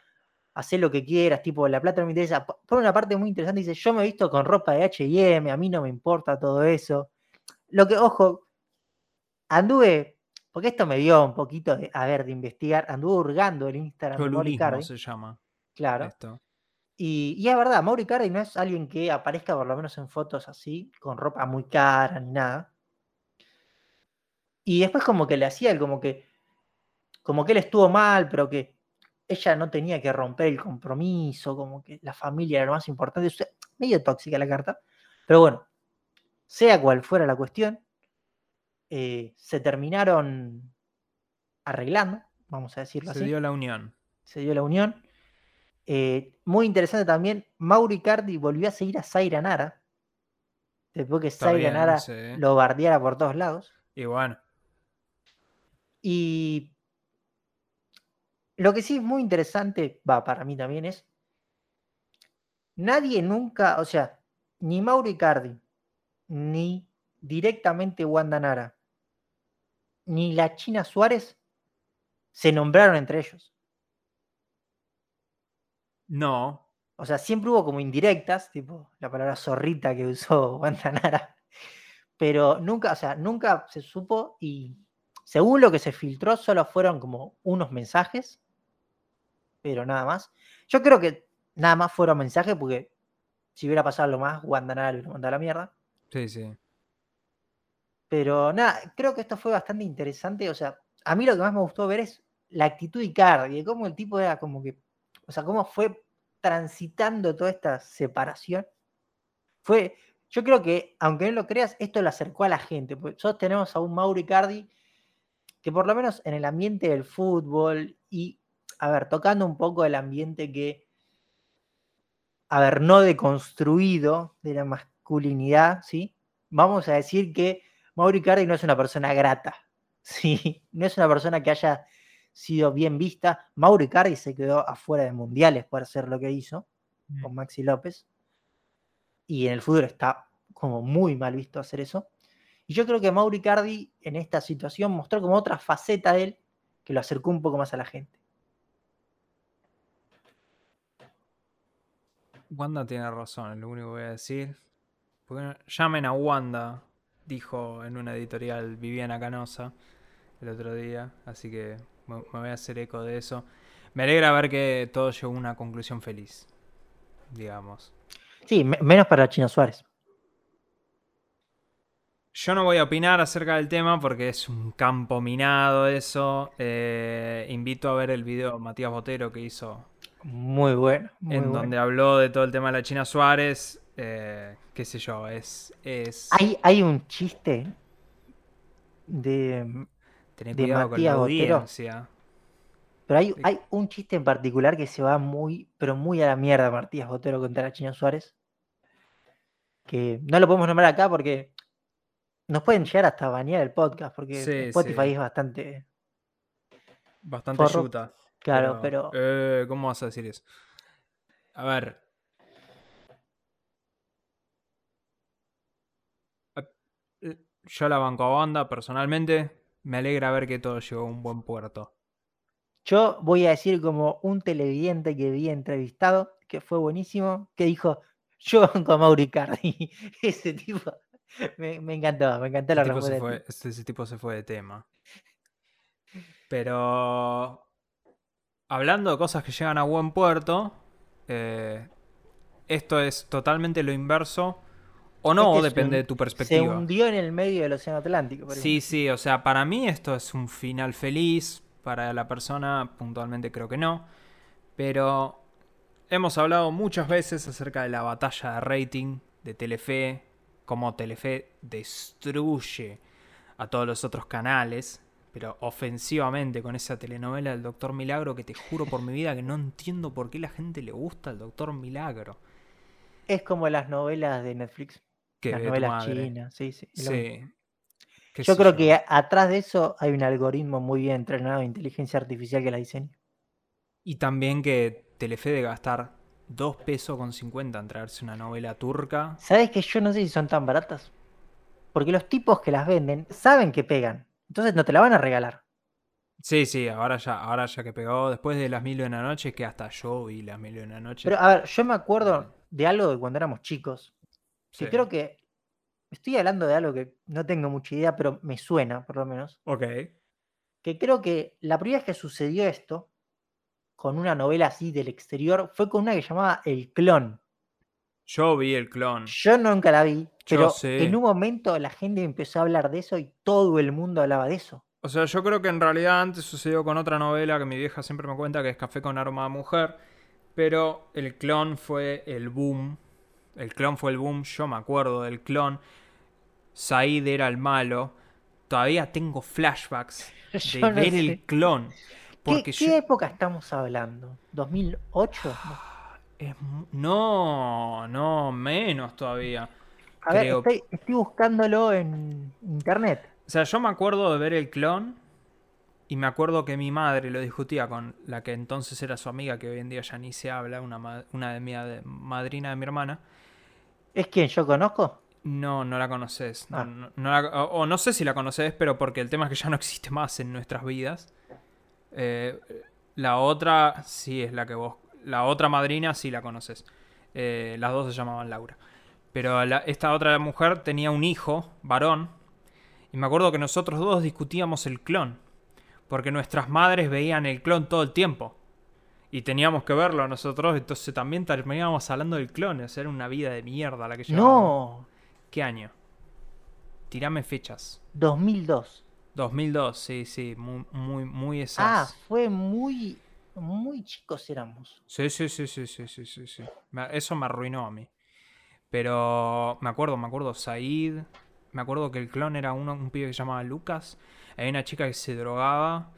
haz lo que quieras, tipo, la plata no me interesa. Pone una parte muy interesante, dice, yo me he visto con ropa de H&M, a mí no me importa todo eso. Lo que, ojo, anduve, porque esto me dio un poquito de, a ver, de investigar, anduve hurgando el Instagram de Mauri Cardi. se llama. Claro. Y, y, es verdad, Mauri Cardi no es alguien que aparezca por lo menos en fotos así, con ropa muy cara ni nada. Y después como que le hacía el como que, como que él estuvo mal, pero que ella no tenía que romper el compromiso, como que la familia era lo más importante. medio tóxica la carta. Pero bueno, sea cual fuera la cuestión, eh, se terminaron arreglando, vamos a decirlo así. Se dio la unión. Se dio la unión. Eh, muy interesante también, Mauri Cardi volvió a seguir a Zaira Nara. Después que Zaira Nara lo bardeara por todos lados. Y bueno. Y lo que sí es muy interesante, va, para mí también es. Nadie nunca, o sea, ni Mauri Cardi, ni directamente Wanda Nara, ni la China Suárez se nombraron entre ellos. No. O sea, siempre hubo como indirectas, tipo la palabra zorrita que usó Wanda Nara. Pero nunca, o sea, nunca se supo y según lo que se filtró, solo fueron como unos mensajes, pero nada más. Yo creo que nada más fueron mensajes porque si hubiera pasado lo más, Wanda Nara le hubiera mandado la mierda. Sí, sí. Pero nada, creo que esto fue bastante interesante. O sea, a mí lo que más me gustó ver es la actitud de Icardi, de cómo el tipo era como que, o sea, cómo fue transitando toda esta separación. Fue, yo creo que, aunque no lo creas, esto lo acercó a la gente. Porque nosotros tenemos a un Mauro Icardi que por lo menos en el ambiente del fútbol y, a ver, tocando un poco el ambiente que, a ver, no deconstruido de la masculinidad, ¿sí? Vamos a decir que Mauri Cardi no es una persona grata, ¿sí? no es una persona que haya sido bien vista. Mauro Icardi se quedó afuera de mundiales por hacer lo que hizo Mm. con Maxi López. Y en el fútbol está como muy mal visto hacer eso. Y yo creo que Mauro Icardi en esta situación mostró como otra faceta de él que lo acercó un poco más a la gente. Wanda tiene razón, es lo único que voy a decir. Porque llamen a Wanda, dijo en una editorial Viviana Canosa el otro día. Así que me, voy a hacer eco de eso. Me alegra ver que todo llegó a una conclusión feliz, digamos. Sí, me- menos para Chino Suárez. Yo no voy a opinar acerca del tema porque es un campo minado eso. Eh, invito a ver el video de Matías Botero que hizo Muy bueno. Muy en bueno. donde habló de todo el tema de la China Suárez. Eh, qué sé yo, es... es... Hay, hay un chiste de. Tener de cuidado con la Botero. audiencia. Pero hay, hay un chiste en particular que se va muy, pero muy a la mierda, Martínez Botero contra la China Suárez. Que no lo podemos nombrar acá porque nos pueden llegar hasta banear el podcast, porque Sí, Spotify sí. es bastante. Bastante yuta. Claro, pero. eh, ¿Cómo vas a decir eso? A ver. A- eh, Yo la banco a banda, personalmente. Me alegra ver que todo llegó a un buen puerto. Yo voy a decir como un televidente que vi entrevistado, que fue buenísimo, que dijo, yo banco a Mauri Cardi. Ese tipo me, me encantó, me encantó Ese la respuesta. fue, ese tipo se fue de tema. Pero. Hablando de cosas que llegan a buen puerto. eh, esto es totalmente lo inverso. O no, se depende de tu Se perspectiva. hundió en el medio del Océano Atlántico. por Sí, ejemplo. sí, o sea, para mí esto es un final feliz. Para la persona, puntualmente creo que no. Pero hemos hablado muchas veces acerca de la batalla de rating de Telefe. Cómo Telefe destruye a todos los otros canales. Pero ofensivamente con esa telenovela del Doctor Milagro que te juro por mi vida que no entiendo por qué la gente le gusta el Doctor Milagro. Es como las novelas de Netflix. Que las novelas chinas, sí, sí. Yo creo que atrás de eso hay un algoritmo muy bien entrenado de inteligencia artificial que la diseña. Y también que Telefe de gastar 2 pesos con 50 en traerse una novela turca. ¿Sabes que yo no sé si son tan baratas? Porque los tipos que las venden saben que pegan. Entonces no te la van a regalar. Sí, sí, ahora ya, ahora ya que pegó, después de las mil y una noches, que hasta yo vi las mil y una noches. Pero a ver, yo me acuerdo de algo de cuando éramos chicos. Que Sí. creo que. Estoy hablando de algo que no tengo mucha idea, pero me suena, por lo menos. Ok. Que creo que la primera vez que sucedió esto, con una novela así del exterior, fue con una que llamaba El Clon. Yo vi el clon. Yo nunca la vi, pero en un momento la gente empezó a hablar de eso y todo el mundo hablaba de eso. O sea, yo creo que en realidad antes sucedió con otra novela que mi vieja siempre me cuenta que es Café con aroma de mujer. Pero el clon fue el boom. El clon fue el boom. Yo me acuerdo del clon. Said era el malo. Todavía tengo flashbacks de no ver sé. el clon. ¿Qué, Porque qué yo- época estamos hablando? ¿2008? es mu- no, no, menos todavía. A ver, estoy, estoy buscándolo en internet. O sea, yo me acuerdo de ver el clon y me acuerdo que mi madre lo discutía con la que entonces era su amiga, que hoy en día ya ni se habla, una, una de mi madrina de mi hermana. ¿Es quien yo conozco? No, no la conoces. No, Ah. no- no la- o, o no sé si la conoces, pero porque el tema es que ya no existe más en nuestras vidas. Eh, la otra, sí, es la que vos. La otra madrina, sí la conoces. Eh, las dos se llamaban Laura. Pero la- esta otra mujer tenía un hijo, varón. Y me acuerdo que nosotros dos discutíamos el clon. Porque nuestras madres veían el clon todo el tiempo. Y teníamos que verlo nosotros. Entonces también terminábamos hablando del clon. O sea, era una vida de mierda la que llevábamos. No, ¿Qué año? Tirame fechas. 2002. 2002, sí, sí, muy, muy, muy Ah, esas. fue muy, muy chicos éramos. Sí, sí, sí, sí, sí, sí, sí, sí. Eso me arruinó a mí. Pero me acuerdo, me acuerdo Said. Me acuerdo que el clon era uno, un pibe que se llamaba Lucas. Hay una chica que se drogaba.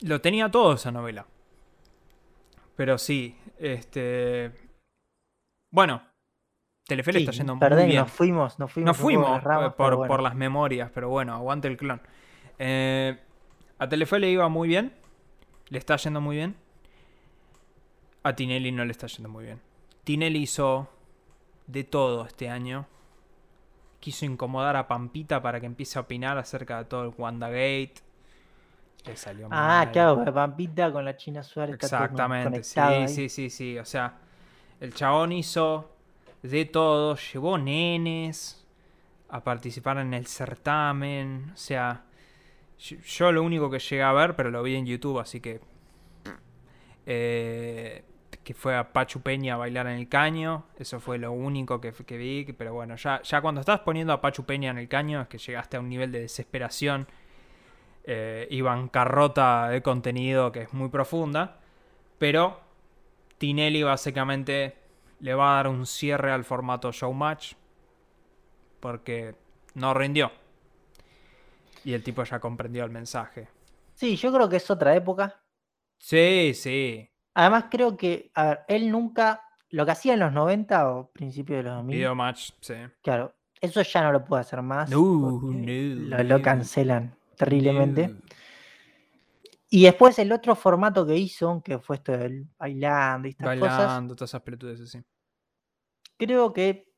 Lo tenía todo esa novela. Pero sí, este. Bueno, Telefe le Sí, está yendo muy perdón, bien. nos fuimos, nos fuimos. Nos fuimos ramas, eh, por, bueno. por las memorias, pero bueno, aguante el clon. Eh, A Telefe le iba muy bien. Le está yendo muy bien. A Tinelli no le está yendo muy bien. Tinelli hizo de todo este año. Quiso incomodar a Pampita para que empiece a opinar acerca de todo el WandaGate. Le salió Ah, mal. claro, Pampita con la China Suárez. Exactamente, sí, ahí. sí, sí, sí. O sea, el chabón hizo de todo, llevó nenes a participar en el certamen. O sea, yo, yo lo único que llegué a ver, pero lo vi en YouTube, así que. eh, que fue a Pachu Peña a bailar en el caño. Eso fue lo único que, que vi. Pero bueno, ya, ya cuando estás poniendo a Pachu Peña en el caño, es que llegaste a un nivel de desesperación eh, y bancarrota de contenido que es muy profunda. Pero Tinelli básicamente le va a dar un cierre al formato showmatch. Porque no rindió. Y el tipo ya comprendió el mensaje. Sí, yo creo que es otra época. Sí, sí. Además, creo que, a ver, él nunca, lo que hacía en los 90 o principios de los 2000, Video match, sí. claro, eso ya no lo puede hacer más. No, no, lo, lo no. cancelan terriblemente. Y después el otro formato que hizo, que fue esto del bailando y estas cosas, Bailando, todas esas pelotudes sí. creo que,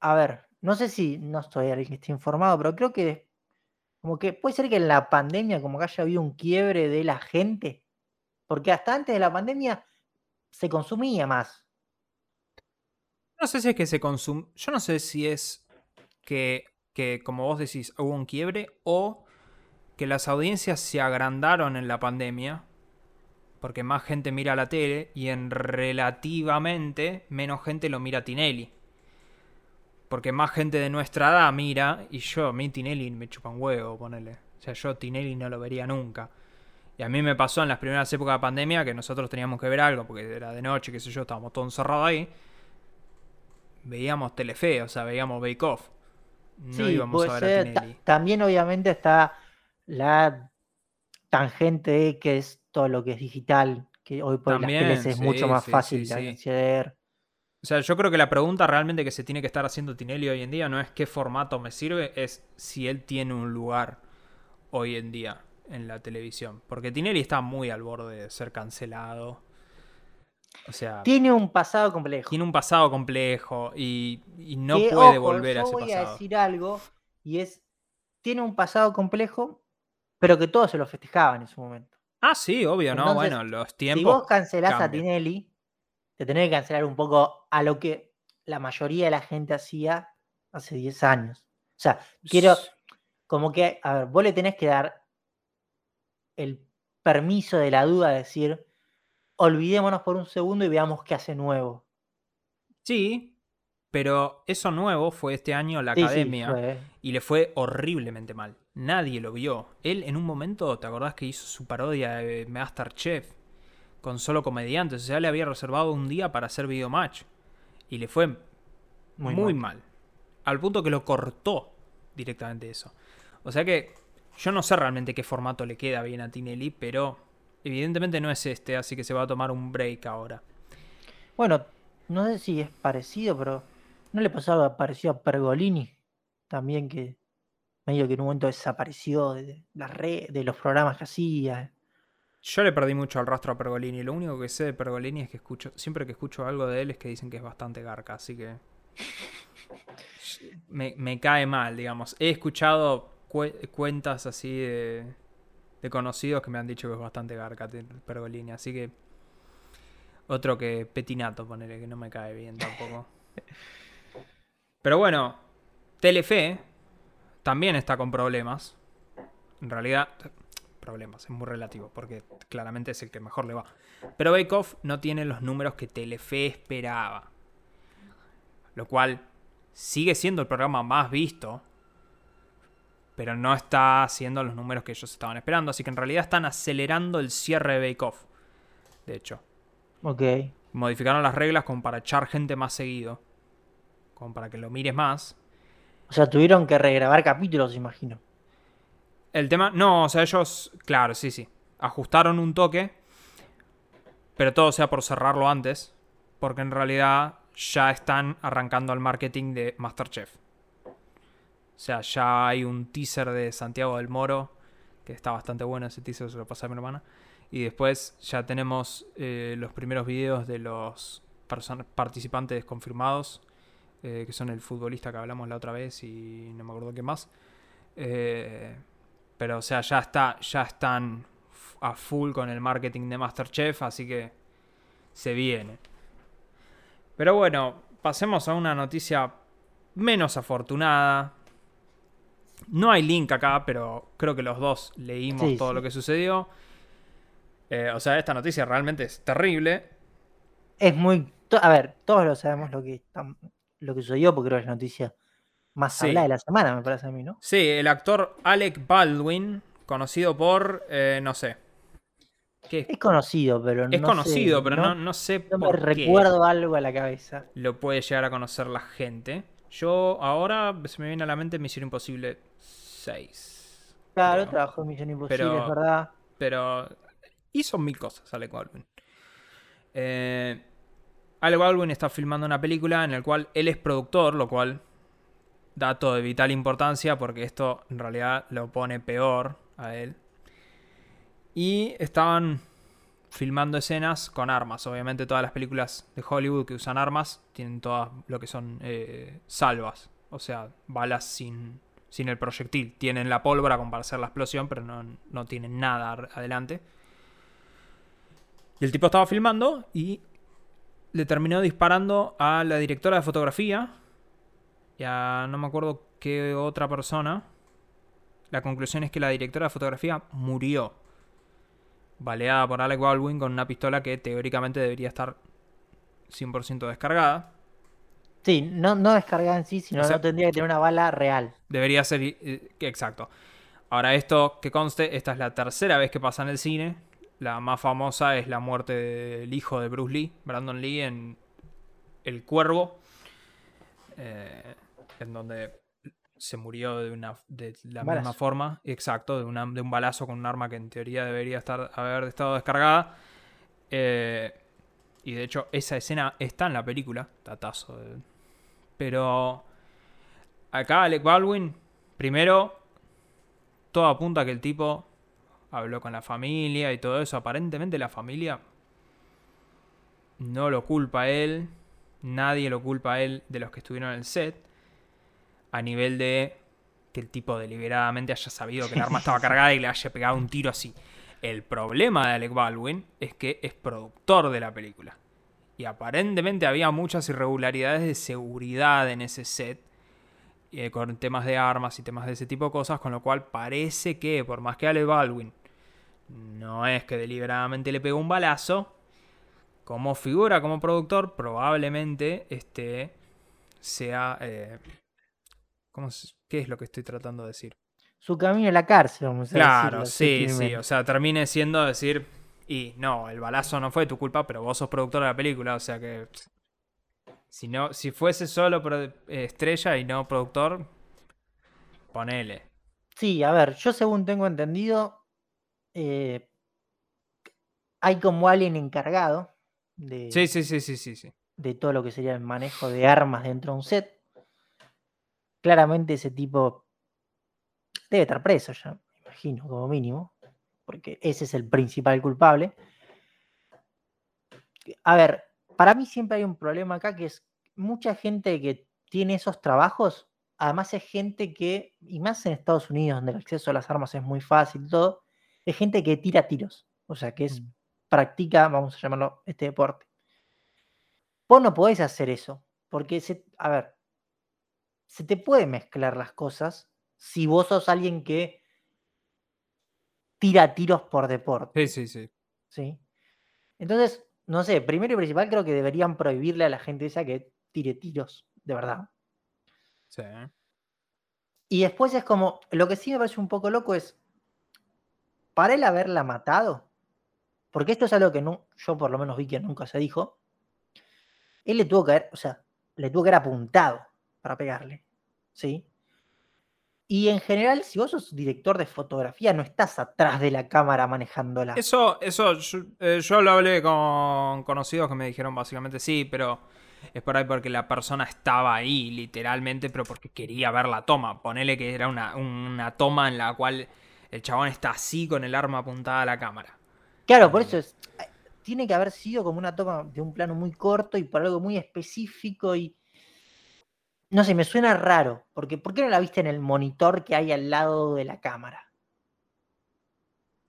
a ver, no sé si no estoy alguien que esté informado, pero creo que como que puede ser que en la pandemia como que haya habido un quiebre de la gente, porque hasta antes de la pandemia se consumía más. No sé si es que se consume. Yo no sé si es que, que, como vos decís, hubo un quiebre o que las audiencias se agrandaron en la pandemia. Porque más gente mira la tele y en relativamente menos gente lo mira Tinelli. Porque más gente de nuestra edad mira y yo, a mí Tinelli me chupa un huevo, ponele. O sea, yo Tinelli no lo vería nunca. Y a mí me pasó en las primeras épocas de pandemia que nosotros teníamos que ver algo porque era de noche, qué sé yo, estábamos todos encerrados ahí veíamos Telefe, o sea, veíamos Bake Off. No Sí, íbamos a ver a Tinelli. También obviamente está la tangente que es todo lo que es digital, que hoy por las También, teles es mucho más sí, fácil sí, de acceder. O sea, yo creo que la pregunta realmente que se tiene que estar haciendo Tinelli hoy en día no es qué formato me sirve, es si él tiene un lugar hoy en día en la televisión. Porque Tinelli está muy al borde de ser cancelado. O sea, Tiene un pasado complejo. tiene un pasado complejo y, y no que, puede ojo, volver a ese voy a pasado. decir algo y es, tiene un pasado complejo, pero que todos se lo festejaban en su momento. Ah, sí, obvio, ¿no? Bueno, los Si tiempos. vos cancelás a. Tinelli, te tenés que cancelar un poco a lo que la mayoría de la gente hacía hace 10 años. O sea, quiero, como que, a ver, vos le tenés que dar el permiso de la duda de decir, olvidémonos por un segundo y veamos qué hace nuevo. Sí, pero eso nuevo fue este año la Sí, academia. Y le fue horriblemente mal. Nadie lo vio. Él en un momento, ¿te acordás que hizo su parodia de Masterchef? Con solo comediantes. O sea, le había reservado un día para hacer video match. Y le fue muy, Muy mal. Al punto que lo cortó directamente eso. O sea que yo no sé realmente qué formato le queda bien a Tinelli, pero evidentemente no es este, así que se va a tomar un break ahora. Bueno, no sé si es parecido, pero ¿no le pasó algo parecido a Pergolini? También que medio que en un momento desapareció de las redes, de los programas que hacía. Yo le perdí mucho al rastro a Pergolini. Lo único que sé de Pergolini es que escucho, siempre que escucho algo de él es que dicen que es bastante garca, así que me, me cae mal, digamos. He escuchado cue- cuentas así de, de conocidos que me han dicho que es bastante garca Pergolini, así que otro que Petinato, ponele, que no me cae bien tampoco. Pero bueno, Telefe también está con problemas. En realidad, problemas, es muy relativo, porque claramente es el que mejor le va. Pero Bake Off no tiene los números que Telefe esperaba. Lo cual sigue siendo el programa más visto, pero no está haciendo los números que ellos estaban esperando. Así que en realidad están acelerando el cierre de Bake Off. De hecho, Ok. modificaron las reglas como para echar gente más seguido. Como para que lo mires más. O sea, tuvieron que regrabar capítulos, imagino. El tema, no, o sea, ellos, claro, sí, sí, ajustaron un toque, pero todo sea por cerrarlo antes, porque en realidad ya están arrancando el marketing de Masterchef. O sea, ya hay un teaser de Santiago del Moro que está bastante bueno ese teaser, se lo pasé a mi hermana. Y después ya tenemos eh, los primeros videos de los participantes confirmados, eh, que son el futbolista que hablamos la otra vez y no me acuerdo qué más. Eh, pero o sea, ya está, ya están a full con el marketing de Masterchef, así que se viene. Pero bueno, pasemos a una noticia menos afortunada. No hay link acá, pero creo que los dos leímos todo lo que sucedió. Eh, o sea, esta noticia realmente es terrible. Es muy. A ver, todos lo sabemos lo que, lo que sucedió, porque creo que es la noticia más hablada de la semana, me parece a mí, ¿no? Sí, el actor Alec Baldwin, conocido por. Eh, no sé. ¿Qué? Es conocido, pero no. Es conocido, pero no, no, sé no me recuerdo algo a la cabeza. Lo puede llegar a conocer la gente. Yo ahora se me viene a la mente Misión Imposible 6. Claro, trabajó en Misión Imposible, es verdad. Pero hizo mil cosas Alec Baldwin. Eh, Alec Baldwin está filmando una película en la cual él es productor, lo cual dato de vital importancia porque esto en realidad lo pone peor a él. Y estaban filmando escenas con armas. Obviamente todas las películas de Hollywood que usan armas tienen todas lo que son eh, salvas. O sea, balas sin, sin el proyectil. Tienen la pólvora como para hacer la explosión, pero no, no tienen nada adelante. Y el tipo estaba filmando y le terminó disparando a la directora de fotografía y a no me acuerdo qué otra persona. La conclusión es que la directora de fotografía murió. Baleada por Alec Baldwin con una pistola que teóricamente debería estar 100% descargada. Sí, no, no descargada en sí, sino no tendría que tener una bala real. Debería ser. Eh, exacto. Ahora, esto que conste, esta es la tercera vez que pasa en el cine. La más famosa es la muerte del hijo de Bruce Lee, Brandon Lee, en El Cuervo, eh, en donde se murió de, una, de la misma forma, exacto, de, de, un balazo con un arma que en teoría debería estar, haber estado descargada. Eh, y de hecho, esa escena está en la película, tatazo. Pero acá Alec Baldwin, primero, todo apunta a que el tipo habló con la familia y todo eso. Aparentemente la familia no lo culpa a él, nadie lo culpa a él de los que estuvieron en el set, a nivel de que el tipo deliberadamente haya sabido que el arma estaba cargada y le haya pegado un tiro así. El problema de Alec Baldwin es que es productor de la película. Y aparentemente había muchas irregularidades de seguridad en ese set eh, con temas de armas y temas de ese tipo de cosas, con lo cual parece que, por más que Ale Baldwin no es que deliberadamente le pegó un balazo, como figura, como productor, probablemente este sea... Eh, ¿Qué es lo que estoy tratando de decir? Su camino a la cárcel, vamos a Claro, sí, sí, o sea, termine siendo decir, y no, el balazo no fue tu culpa, pero vos sos productor de la película, o sea que si, no, si fuese solo estrella y no productor, ponele. Sí, a ver, yo según tengo entendido, eh, hay como alguien encargado de, sí, sí, sí, sí, sí, sí. de todo lo que sería el manejo de armas dentro de un set. Claramente ese tipo debe estar preso ya, me imagino, como mínimo, porque ese es el principal culpable. A ver, para mí siempre hay un problema acá que es mucha gente que tiene esos trabajos, además es gente que, y más en Estados Unidos, donde el acceso a las armas es muy fácil y todo, es gente que tira tiros, o sea, que es, mm. practica, vamos a llamarlo, este deporte. Vos no podés hacer eso, porque, se, a ver, se te puede mezclar las cosas si vos sos alguien que tira tiros por deporte. Sí, sí, sí. ¿Sí? Entonces, no sé, primero y principal creo que deberían prohibirle a la gente esa que tire tiros, de verdad. Sí. Y después es como, lo que sí me parece un poco loco es, para él haberla matado, porque esto es algo que no, yo por lo menos vi que nunca se dijo, él le tuvo que haber, o sea, le tuvo que haber apuntado para pegarle, ¿sí? Y en general, si vos sos director de fotografía, no estás atrás de la cámara manejándola. Eso, eso, yo, eh, lo hablé con conocidos que me dijeron básicamente sí, pero es por ahí porque la persona estaba ahí, literalmente, pero porque quería ver la toma. Ponele que era una, una toma en la cual el chabón está así con el arma apuntada a la cámara. Claro, por Eh, eso es, tiene que haber sido como una toma de un plano muy corto y por algo muy específico y no sé, me suena raro, porque ¿por qué no la viste en el monitor que hay al lado de la cámara?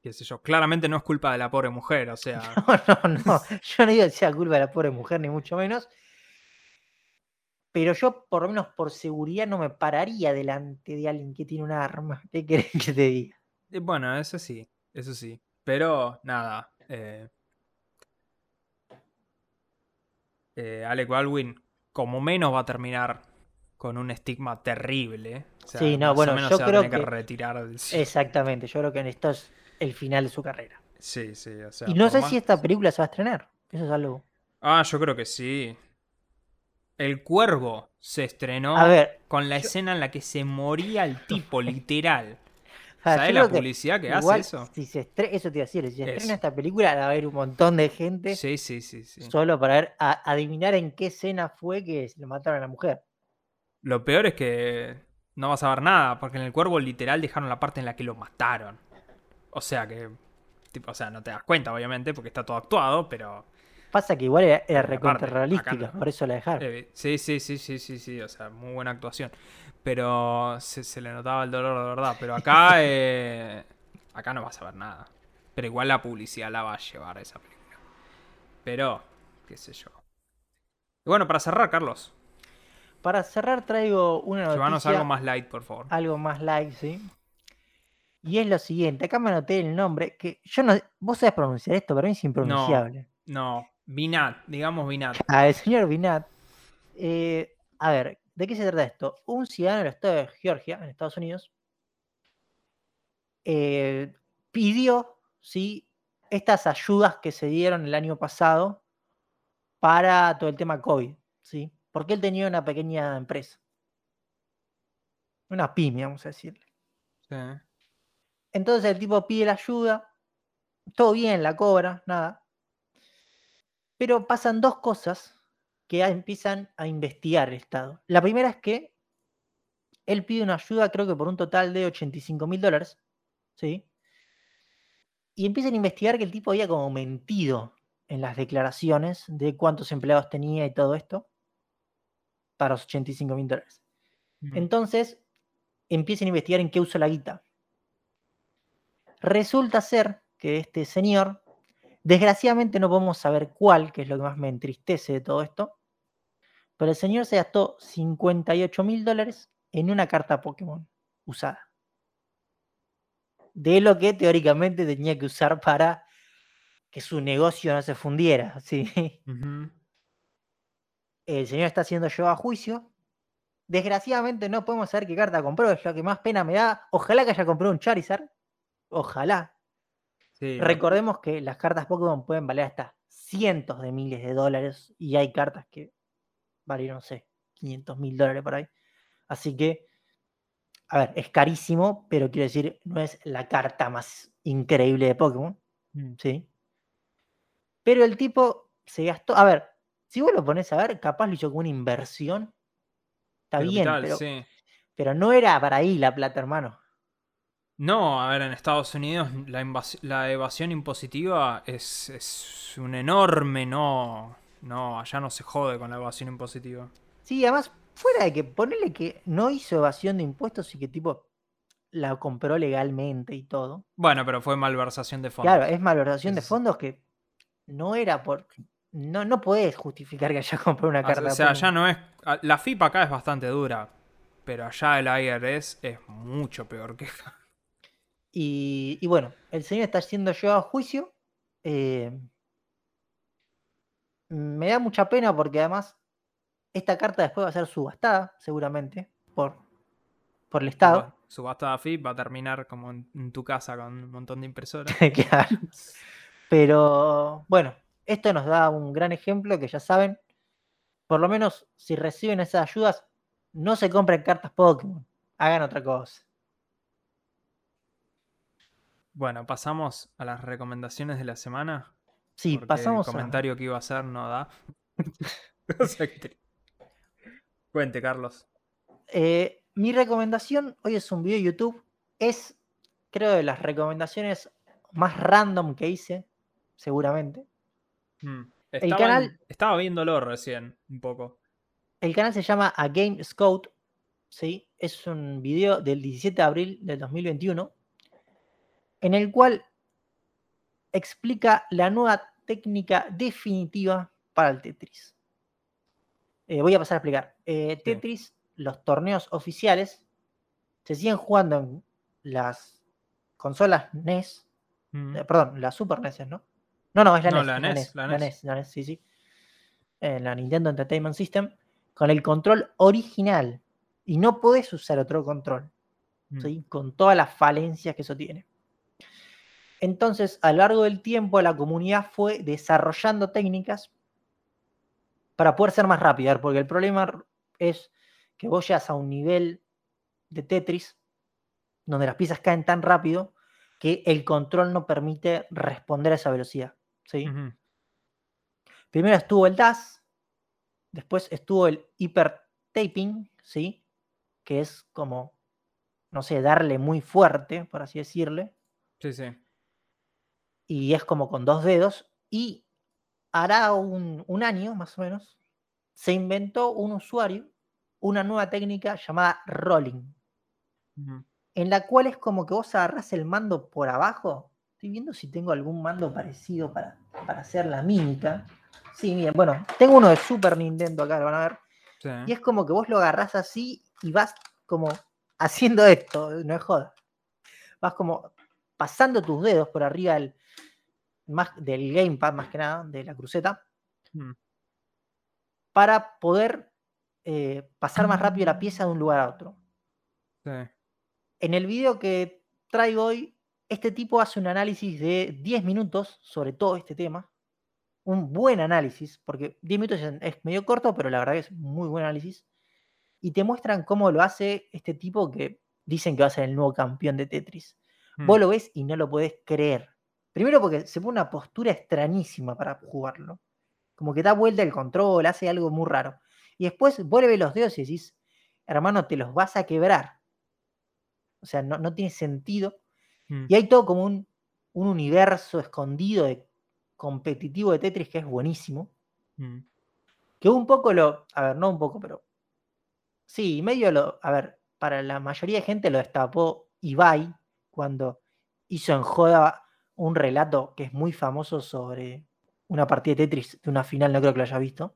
Qué sé yo. Claramente no es culpa de la pobre mujer, o sea. No, no, no, yo no digo que sea culpa de la pobre mujer, ni mucho menos. Pero yo, por lo menos por seguridad, no me pararía delante de alguien que tiene un arma. ¿Qué querés que te diga? Bueno, eso sí, eso sí. Pero nada. Eh, eh, Alec Baldwin, como menos va a terminar con un estigma terrible. O sea, Sí, no, bueno, menos yo se va a creo tener que, que- retirar del cine. Exactamente, yo creo que esto es el final de su carrera. Sí, sí, o sea. y no sé más- si esta película se va a estrenar. Eso es algo. Ah, yo creo que sí. El Cuervo se estrenó A ver, con la yo- escena en la que se moría el tipo, literal. ¿Sabes la que publicidad que hace eso? Si se estre- eso te iba a decir, si se Eso. estrena esta película, va a haber un montón de gente Sí, sí, sí, sí. solo para ver, a- adivinar en qué escena fue que le mataron a la mujer. Lo peor es que no vas a ver nada, porque en el cuervo literal dejaron la parte en la que lo mataron. O sea que. Tipo, o sea, no te das cuenta, obviamente, porque está todo actuado, pero. Pasa que igual era, era Pero aparte, recontra acá realística, no. por eso la dejaron. eh, sí, sí, sí, sí, sí, sí. O sea, muy buena actuación. Pero se, se le notaba el dolor de verdad. Pero acá. eh, acá no vas a ver nada. Pero igual la publicidad la va a llevar esa película. Pero, qué sé yo. Y bueno, para cerrar, Carlos, Para cerrar traigo una llévanos noticia, algo más light, por favor. algo más light, ¿sí? Y es lo siguiente, acá me anoté el nombre, que yo no, vos sabés pronunciar esto, para mí es impronunciable. No, Binat, digamos Binat. A el señor Binat, eh, a ver, ¿de qué se trata esto? Un ciudadano del estado de Georgia, en Estados Unidos, eh, pidió, ¿sí? Estas ayudas que se dieron el año pasado para todo el tema COVID, ¿sí? Porque él tenía una pequeña empresa. Una pyme, vamos a decirle. Sí. Entonces el tipo pide la ayuda, todo bien, la cobra, nada. Pero pasan dos cosas que empiezan a investigar el Estado. La primera es que él pide una ayuda, creo que por un total de 85 mil dólares, ¿sí? Y empiezan a investigar que el tipo había como mentido en las declaraciones de cuántos empleados tenía y todo esto para los 85 mil dólares. Mm. Entonces, empiezan a investigar en qué uso la guita. Resulta ser que este señor, desgraciadamente no podemos saber cuál, que es lo que más me entristece de todo esto, pero el señor se gastó 58 mil dólares en una carta Pokémon usada. De lo que teóricamente tenía que usar para que su negocio no se fundiera. ¿sí? El señor está siendo llevado a juicio. Desgraciadamente no podemos saber qué carta compró, es lo que más pena me da. Ojalá que haya comprado un Charizard. Ojalá. Sí, Recordemos que las cartas Pokémon pueden valer hasta cientos de miles de dólares y hay cartas que valen, no sé, 500 mil dólares por ahí. Así que, a ver, es carísimo, pero quiero decir, no es la carta más increíble de Pokémon, Mm. ¿sí? Pero el tipo se gastó, a ver, si vos lo pones a ver, capaz lo hizo como una inversión. Está de bien, pero, sí. pero no era para ahí la plata, hermano. No, a ver, en Estados Unidos la, la evasión impositiva es, es un enorme no. No, allá no se jode con la evasión impositiva. Sí, además, fuera de que ponerle que no hizo evasión de impuestos y que tipo la compró legalmente y todo. Bueno, pero fue malversación de fondos. Claro, es malversación de fondos que no era por. No, no podés justificar que haya comprado una O carta. o sea, allá no es. a- La FIP acá es bastante dura. Pero allá el IRS es mucho peor que acá. Y, y bueno, el señor está siendo llevado a juicio. eh, me da mucha pena porque además esta carta después va a ser subastada, seguramente, por, por el Estado. Suba- Subasta de FIP va a terminar como en, en tu casa con un montón de impresoras. Claro. Pero bueno, esto nos da un gran ejemplo que ya saben, por lo menos si reciben esas ayudas, no se compren cartas Pokémon, hagan otra cosa. Bueno, pasamos a las recomendaciones de la semana. Sí, porque pasamos el a... comentario que iba a hacer no da. O sea que te- Cuente, Carlos. Eh, mi recomendación hoy es un video de YouTube, es creo, de las recomendaciones más random que hice, seguramente. Mm. El Estaba, canal- estaba viéndolo recién, un poco. El canal se llama A Game Scout, ¿sí? Es un video del 17 de abril del 2021, en el cual explica la nueva técnica definitiva para el Tetris. Eh, voy a pasar a explicar. Eh, Tetris, los torneos oficiales, se siguen jugando en las consolas NES, Mm. eh, perdón, las Super NES, ¿no? No, no, es la No, NES. la es NES, la la NES. NES, la NES, sí, sí. En la Nintendo Entertainment System, con el control original. Y no podés usar otro control, Mm. ¿sí? Con todas las falencias que eso tiene. Entonces, a lo largo del tiempo, la comunidad fue desarrollando técnicas para poder ser más rápida, porque el problema es que vos llegas a un nivel de Tetris donde las piezas caen tan rápido que el control no permite responder a esa velocidad. ¿sí? Primero estuvo el DAS, después estuvo el hyper taping, ¿sí? que es como, no sé, darle muy fuerte, por así decirle, Sí, sí. Y es como con dos dedos, y hará un, un año más o menos, se inventó un usuario, una nueva técnica llamada rolling, en la cual es como que vos agarrás el mando por abajo. Estoy viendo si tengo algún mando parecido para, para hacer la mímica. Sí, miren, bueno, tengo uno de Super Nintendo acá, lo van a ver. Sí. Y es como que vos lo agarrás así y vas como haciendo esto, no es joda. Vas como pasando tus dedos por arriba del, más, del gamepad, más que nada, de la cruceta, Mm. para poder eh, pasar más rápido la pieza de un lugar a otro. Sí. En el video que traigo hoy, este tipo hace un análisis de 10 minutos sobre todo este tema. Un buen análisis, porque 10 minutos es- medio corto, pero la verdad que es muy buen análisis. Y te muestran cómo lo hace este tipo que dicen que va a ser el nuevo campeón de Tetris. Vos Mm. lo ves y no lo podés creer. Primero porque se pone una postura extrañísima para jugarlo. Como que da vuelta el control, hace algo muy raro. Y después ves los dedos y decís, hermano, te los vas a quebrar. O sea, no, no tiene sentido. Mm. Y hay todo como un, un universo escondido de competitivo de Tetris que es buenísimo. Mm. Que un poco lo. A ver, no un poco, pero. Sí, medio lo. A ver, para la mayoría de gente lo destapó Ibai cuando hizo en Joda un relato que es muy famoso sobre una partida de Tetris de una final, no creo que lo hayas visto.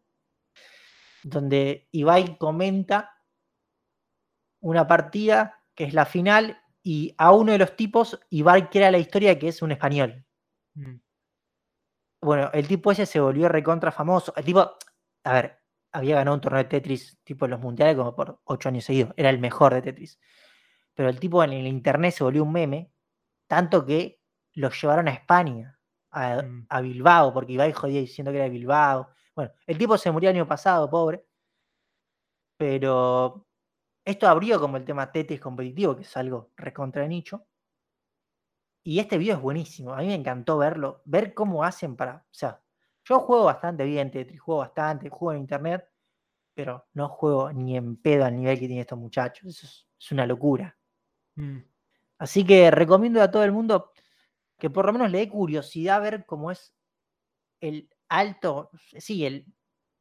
Donde Ibai comenta una partida que es la final y a uno de los tipos Ibai crea la historia que es un español. Mm. Bueno, el tipo ese se volvió recontra famoso. El tipo, a ver, había ganado un torneo de Tetris tipo en los mundiales como por ocho años seguidos. Era el mejor de Tetris. Pero el tipo en el internet se volvió un meme, tanto que lo llevaron a España, a, Mm. a Bilbao, porque Ibai jodía diciendo que era de Bilbao. Bueno, el tipo se murió el año pasado, pobre. Pero esto abrió como el tema Tetris competitivo, que es algo recontra nicho. Y este video es buenísimo. A mí me encantó verlo, ver cómo hacen para. O sea, yo juego bastante bien Tetris, juego bastante, juego en internet, pero no juego ni en pedo al nivel que tienen estos muchachos. Eso es, es una locura. Mm. Así que recomiendo a todo el mundo que por lo menos le dé curiosidad ver cómo es el alto, sí, el,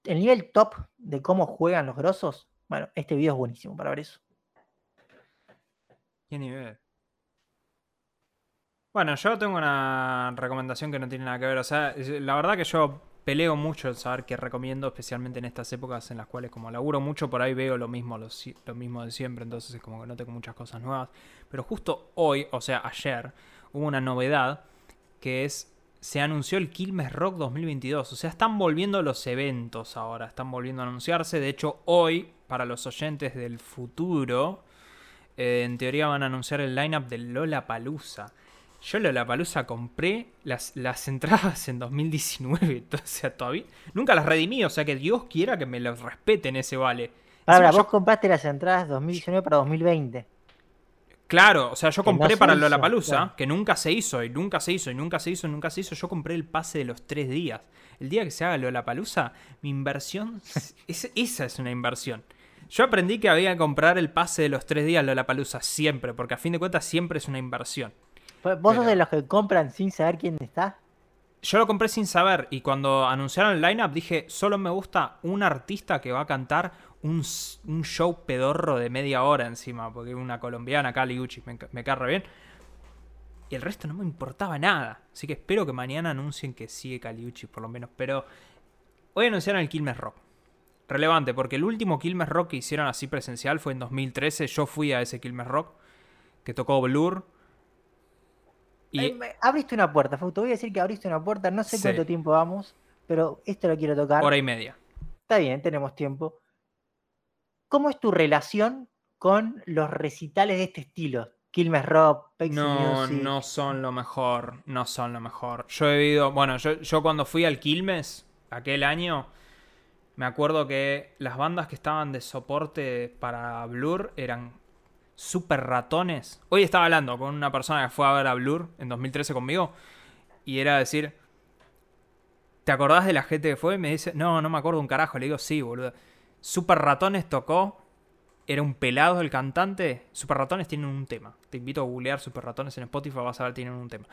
el nivel top de cómo juegan los grosos. Bueno, este video es buenísimo para ver eso. ¿Qué nivel? Bueno, yo tengo una recomendación que no tiene nada que ver. O sea, la verdad que yo peleo mucho en saber qué recomiendo, especialmente en estas épocas en las cuales como laburo mucho, por ahí veo lo mismo, lo, lo mismo de siempre, entonces es como que no tengo muchas cosas nuevas. Pero justo hoy, o sea, ayer, hubo una novedad que es, se anunció el Quilmes Rock 2022. O sea, están volviendo los eventos ahora, están volviendo a anunciarse. De hecho, hoy, para los oyentes del futuro, eh, en teoría van a anunciar el lineup del Lola Palusa. Yo Lola Palusa compré las, las entradas en 2019, o sea, todavía nunca las redimí, o sea que Dios quiera que me los respeten ese vale. Ahora, vos yo- compraste las entradas 2019 para 2020. Claro, o sea, yo compré para Lola Palusa, claro. que nunca se hizo, y nunca se hizo, y nunca se hizo, y nunca se hizo. Yo compré el pase de los tres días. El día que se haga Lola Palusa, mi inversión, es- esa es una inversión. Yo aprendí que había que comprar el pase de los tres días de la palusa siempre, porque a fin de cuentas siempre es una inversión. ¿Vos sos de los que compran sin saber quién está? Yo lo compré sin saber y cuando anunciaron el lineup dije, solo me gusta un artista que va a cantar un, show pedorro de media hora encima, porque una colombiana, Cali Uchis, me, me bien. Y el resto no me importaba nada. Así que espero que mañana anuncien que sigue Caliucci por lo menos. Pero hoy anunciaron el Quilmes Rock. Relevante, porque el último Quilmes Rock que hicieron así presencial fue en 2013. Yo fui a ese Quilmes Rock que tocó Blur. Y me- abriste una puerta, Fausto. Voy a decir que abriste una puerta. No sé Sí. cuánto tiempo vamos, pero esto lo quiero tocar. hora y media. Está bien, tenemos tiempo. ¿Cómo es tu relación con los recitales de este estilo? Quilmes Rock, Pexy No, Music. no son lo mejor. No son lo mejor. Yo he ido. Bueno, yo, yo cuando fui al Quilmes, aquel año, me acuerdo que las bandas que estaban de soporte para Blur eran super ratones. Hoy estaba hablando con una persona que fue a ver a Blur en 2013 conmigo. Y era decir. ¿Te acordás de la gente que fue? Y me dice, no, no me acuerdo un carajo. Le digo, sí, boludo. Super Ratones tocó. Era un pelado el cantante. Super Ratones tienen un tema. Te invito a googlear Super Ratones en Spotify, vas a ver, tienen un tema.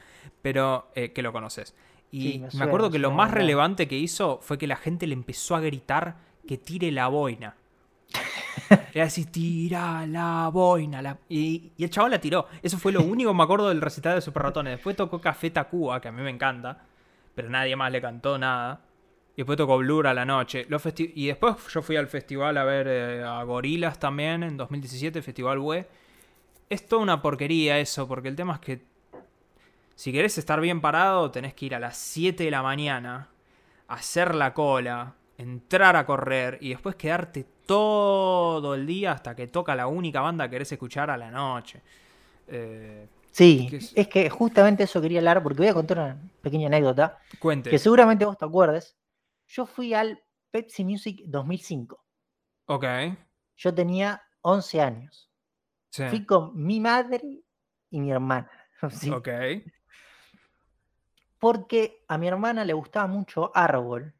Pero eh, que lo conoces. Y Sí, me acuerdo que lo más relevante que hizo fue que la gente le empezó a gritar que tire la boina. Era decir, tira la boina. la-". Y, y el chaval la tiró. Eso fue lo único que me acuerdo del recital de Super Ratones. Después tocó Café Tacuba, que a mí me encanta. Pero nadie más le cantó nada. Y después tocó Blur a la noche. Los y después yo fui al festival a ver eh, a Gorilas también en 2017, Festival Web. Es toda una porquería eso, porque el tema es que si querés estar bien parado, tenés que ir a las 7 de la mañana, hacer la cola, entrar a correr y después quedarte todo el día hasta que toca la única banda que querés escuchar a la noche. Eh, Sí, ¿Qué es? es que justamente eso quería hablar porque voy a contar una pequeña anécdota cuente. que seguramente vos te acuerdes. Yo fui al Pepsi Music 2005. Ok. Yo tenía 11 años. Sí. Fui con mi madre y mi hermana. ¿sí? Ok. Porque a mi hermana le gustaba mucho Árbol.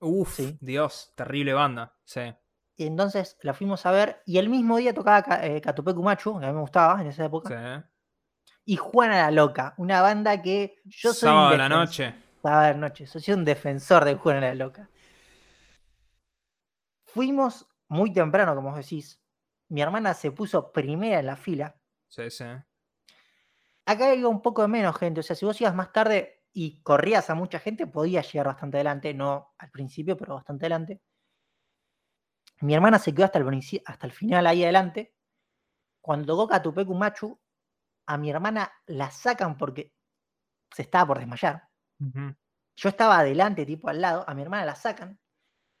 Uf, Sí. Dios, terrible banda. Sí. Y entonces la fuimos a ver y el mismo día tocaba Ca- eh, Catupecu Machu, que a mí me gustaba en esa época. sí. Y Juana la Loca, una banda que yo soy Sábado a la noche. Sábado noche, soy un defensor de Juana la Loca. Fuimos muy temprano, como decís. Mi hermana se puso primera en la fila. Sí, sí. Acá iba un poco de menos gente. O sea, si vos ibas más tarde y corrías a mucha gente, podías llegar bastante adelante. No al principio, pero bastante adelante. Mi hermana se quedó hasta el, hasta el final ahí adelante. Cuando tocó Catupecu Machu, a mi hermana la sacan porque se estaba por desmayar. Yo estaba adelante, tipo al lado, a mi hermana la sacan.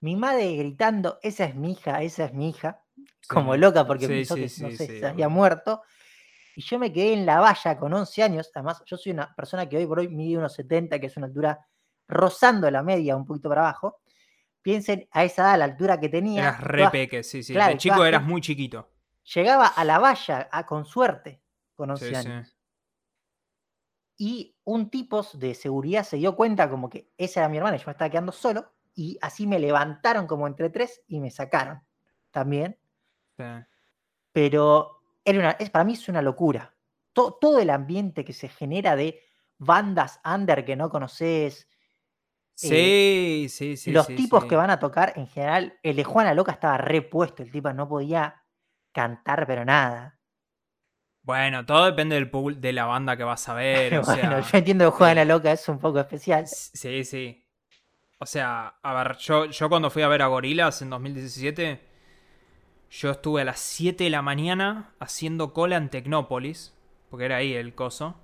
Mi madre gritando, esa es mi hija, esa es mi hija, como loca porque Sí, pensó sí, que no sé, se había muerto. Y yo me quedé en la valla con 11 años. Además, yo soy una persona que hoy por hoy mide unos 70, que es una altura rozando la media, un poquito para abajo. Piensen a esa edad, la altura que tenía. Eras re peque, sí, sí. claro, de chico eras muy chiquito. Llegaba a la valla a- con suerte, con 11 Sí, años. Y un tipo de seguridad se dio cuenta como que esa era mi hermana y yo me estaba quedando solo. Y así me levantaron como entre tres y me sacaron también. sí. Pero era una, es, para mí es una locura. To- todo el ambiente que se genera de bandas under que no conoces, Sí, sí, sí. los sí, tipos sí. que van a tocar, en general, el de Juana Loca estaba repuesto, el tipo no podía cantar, pero nada. Bueno, todo depende del pool- de la banda que vas a ver. o bueno, sea, yo entiendo que Juana sí. Loca es un poco especial. Sí, sí. O sea, a ver, yo, yo cuando fui a ver a Gorilas en 2017, yo estuve a las 7 de la mañana haciendo cola en Tecnópolis, porque era ahí el coso,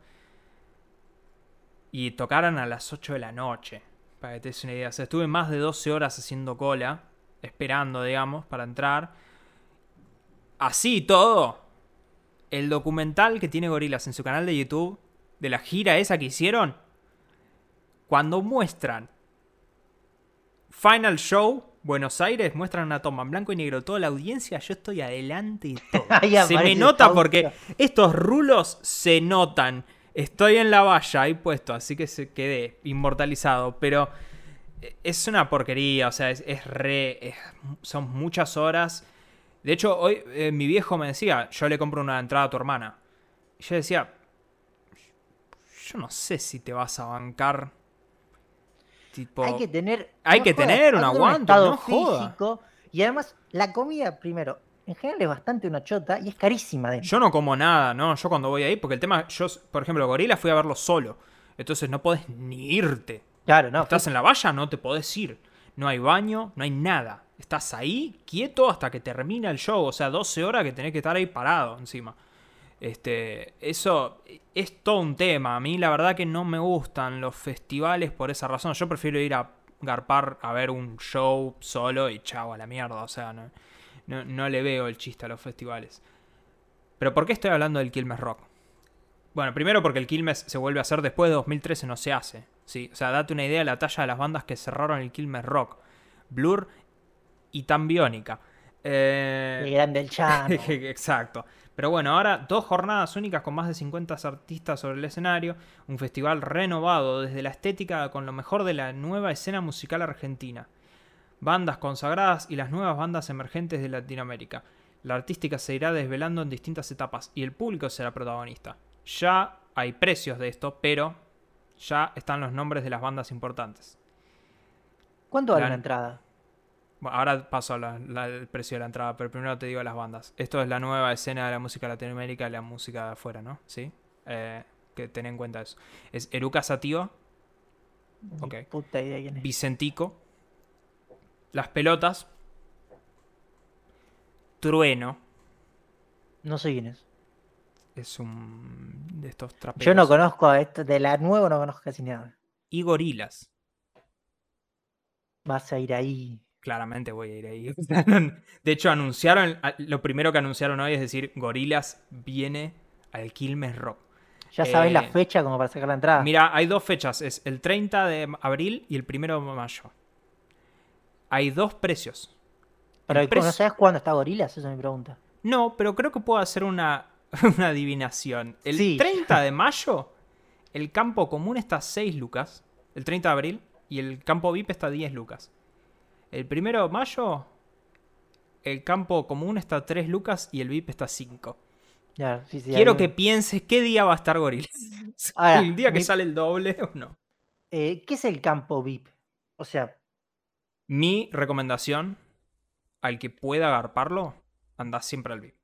y tocaron a las 8 de la noche, para que te des una idea. O sea, estuve más de 12 horas haciendo cola, esperando, digamos, para entrar. Así todo, el documental que tiene Gorilas en su canal de YouTube, de la gira esa que hicieron, cuando muestran Final Show Buenos Aires, muestran una toma en blanco y negro, toda la audiencia, yo estoy adelante y todo. Se me nota porque estos rulos se notan. Estoy en la valla ahí puesto, así que se quedé inmortalizado, pero es una porquería, o sea, es, es re... es- son muchas horas. De hecho, hoy eh, mi viejo me decía, yo le compro una entrada a tu hermana. Y yo decía, yo no sé si te vas a bancar. Tipo, Hay que tener. Hay no que jodas, tener un aguante, no físico. Y además, la comida, primero, en general es bastante una chota y es carísima dentro. Yo no como nada, ¿no? Yo cuando voy ahí, porque el tema, yo, por ejemplo, Gorila fui a verlo solo. Entonces no podés ni irte. Claro, no. Estás en la valla, no te podés ir. No hay baño, no hay nada. Estás ahí quieto hasta que termina el show. O sea, 12 horas que tenés que estar ahí parado encima. Este, eso es todo un tema. A mí la verdad que no me gustan los festivales por esa razón. Yo prefiero ir a garpar a ver un show solo y chao a la mierda. O sea, no, no, no le veo el chiste a los festivales. Pero ¿por qué estoy hablando del Quilmes Rock? Bueno, primero porque el Quilmes se vuelve a hacer después de 2013, no se hace. Sí, o sea, date una idea de la talla de las bandas que cerraron el Quilmes Rock. Blur y Tan Biónica. Eh, El grande el chano. Exacto. Pero bueno, ahora dos jornadas únicas con más de 50 artistas sobre el escenario, un festival renovado desde la estética con lo mejor de la nueva escena musical argentina. Bandas consagradas y las nuevas bandas emergentes de Latinoamérica. La artística se irá desvelando en distintas etapas y el público será protagonista. Ya hay precios de esto, pero ya están los nombres de las bandas importantes. ¿Cuánto vale La- una entrada? Bueno, ahora paso al precio de la entrada, pero primero te digo las bandas. Esto es la nueva escena de la música latinoamérica, la música de afuera, ¿no? ¿Sí? Eh, que ten en cuenta eso. Es Eruca Sativa, Ok. Puta idea quién es. Vicentico, Las Pelotas, Trueno, No sé quién es. es un de estos traperos. Yo no conozco a esto, de la nueva no conozco casi nada. Y Gorilas. Vas a ir ahí. Claramente voy a ir ahí. De hecho, anunciaron, lo primero que anunciaron hoy es decir, Gorilas viene al Quilmes Rock. Ya sabes la Eh, fecha como para sacar la entrada. Mira, hay dos fechas, es el 30 de abril y el 1 de mayo. Hay dos precios. Pero el ¿cómo- ¿no precio- sabes cuándo está Gorilas? Esa es mi pregunta. No, pero creo que puedo hacer una, una adivinación. El Sí. 30 de mayo, el campo común está a 6 lucas. El 30 de abril. Y el campo VIP está a 10 lucas. El 1 de mayo, el campo común está a 3 lucas y el VIP está a 5. Ya, sí, sí, Quiero hay que pienses qué día va a estar Gorillaz. El día que mi- sale el doble o no. Eh, ¿Qué es el campo VIP? O sea, Mi recomendación al que pueda agarparlo, anda siempre al VIP.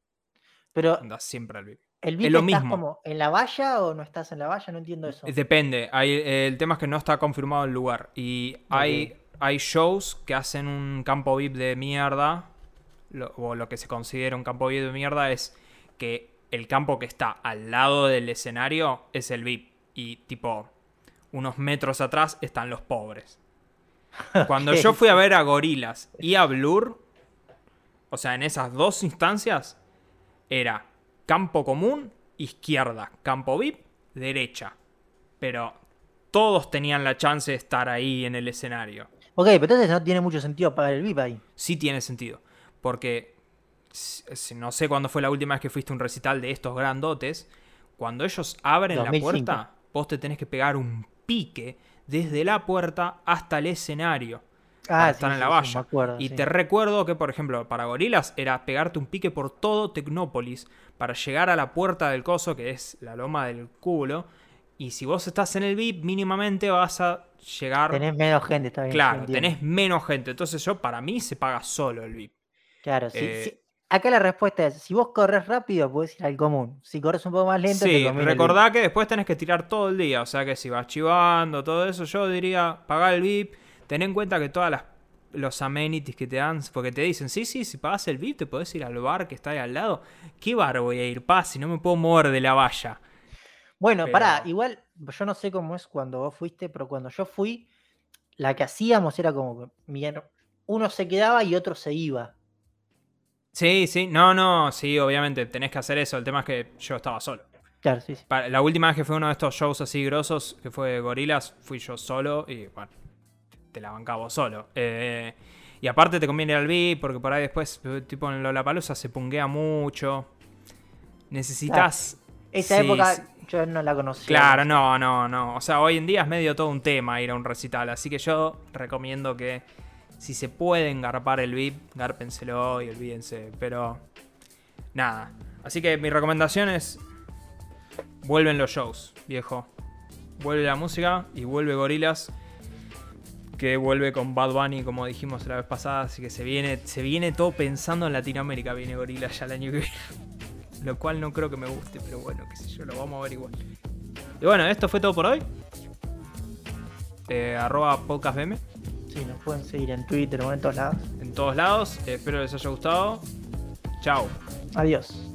pero Anda siempre al VIP. el VIP lo estás mismo. como en la valla o no estás en la valla, no entiendo eso. Depende. Hay, el tema es que no está confirmado el lugar. Y hay, hay shows que hacen un campo VIP de mierda. lo- o lo que se considera un campo VIP de mierda es que el campo que está al lado del escenario es el VIP. Y tipo, unos metros atrás están los pobres. Cuando yo fui a ver a Gorilas y a Blur, o sea, en esas dos instancias, era campo común, izquierda, campo VIP, derecha. Pero todos tenían la chance de estar ahí en el escenario. Ok, pero entonces no tiene mucho sentido pagar el VIP ahí. Sí tiene sentido. Porque no sé cuándo fue la última vez que fuiste a un recital de estos grandotes. Cuando ellos abren 2005. la puerta, vos te tenés que pegar un pique desde la puerta hasta el escenario. Ah, estar sí, en la sí, valla. acuerdo, y te recuerdo que, por ejemplo, para Gorilas era pegarte un pique por todo Tecnópolis para llegar a la puerta del coso, que es la loma del culo. Y si vos estás en el VIP, mínimamente vas a llegar. Tenés menos gente, está bien. claro, tenés menos gente. Entonces, yo, para mí, se paga solo el VIP. Claro, sí, eh. Acá la respuesta es, si vos corres rápido, puedes ir al común. Si corres un poco más lento, te Sí, el recordá que después tenés que tirar todo el día. O sea que si vas chivando, todo eso, yo diría, pagá el VIP. Ten en cuenta que todas las los amenities que te dan, porque te dicen, sí, sí, si pagas el VIP te podés ir al bar que está ahí al lado. ¿Qué bar voy a ir, pa? Si no me puedo mover de la valla. Bueno, Pero- pará, igual yo no sé cómo es cuando vos fuiste, pero cuando yo fui, la que hacíamos era como que uno se quedaba y otro se iba. Sí, sí, no, no, sí, obviamente tenés que hacer eso. El tema es que yo estaba solo. Claro, sí, sí. La última vez que fue uno de estos shows así grosos, que fue Gorilas, fui yo solo y bueno, te la bancaba solo. Eh, y aparte te conviene ir al VIP porque por ahí después, tipo en Lollapalooza se punguea mucho. Necesitas... Esa Sí, época sí. yo no la conocía. Claro, no, no, no. O sea, hoy en día es medio todo un tema ir a un recital. Así que yo recomiendo que Si se pueden garpar el VIP, gárpenselo y olvídense. Pero nada. Así que mi recomendación es. Vuelven los shows, viejo. Vuelve la música y vuelve Gorilas. Que vuelve con Bad Bunny, como dijimos la vez pasada. Así que se viene, se viene todo pensando en Latinoamérica. Viene Gorilas ya el año que viene. Lo cual no creo que me guste, pero bueno, qué sé yo, lo vamos a ver igual. Y bueno, esto fue todo por hoy. Eh, arroba podcastbm Sí, nos pueden seguir en Twitter o en todos lados. en todos lados. Eh, espero les haya gustado. Chao. Adiós.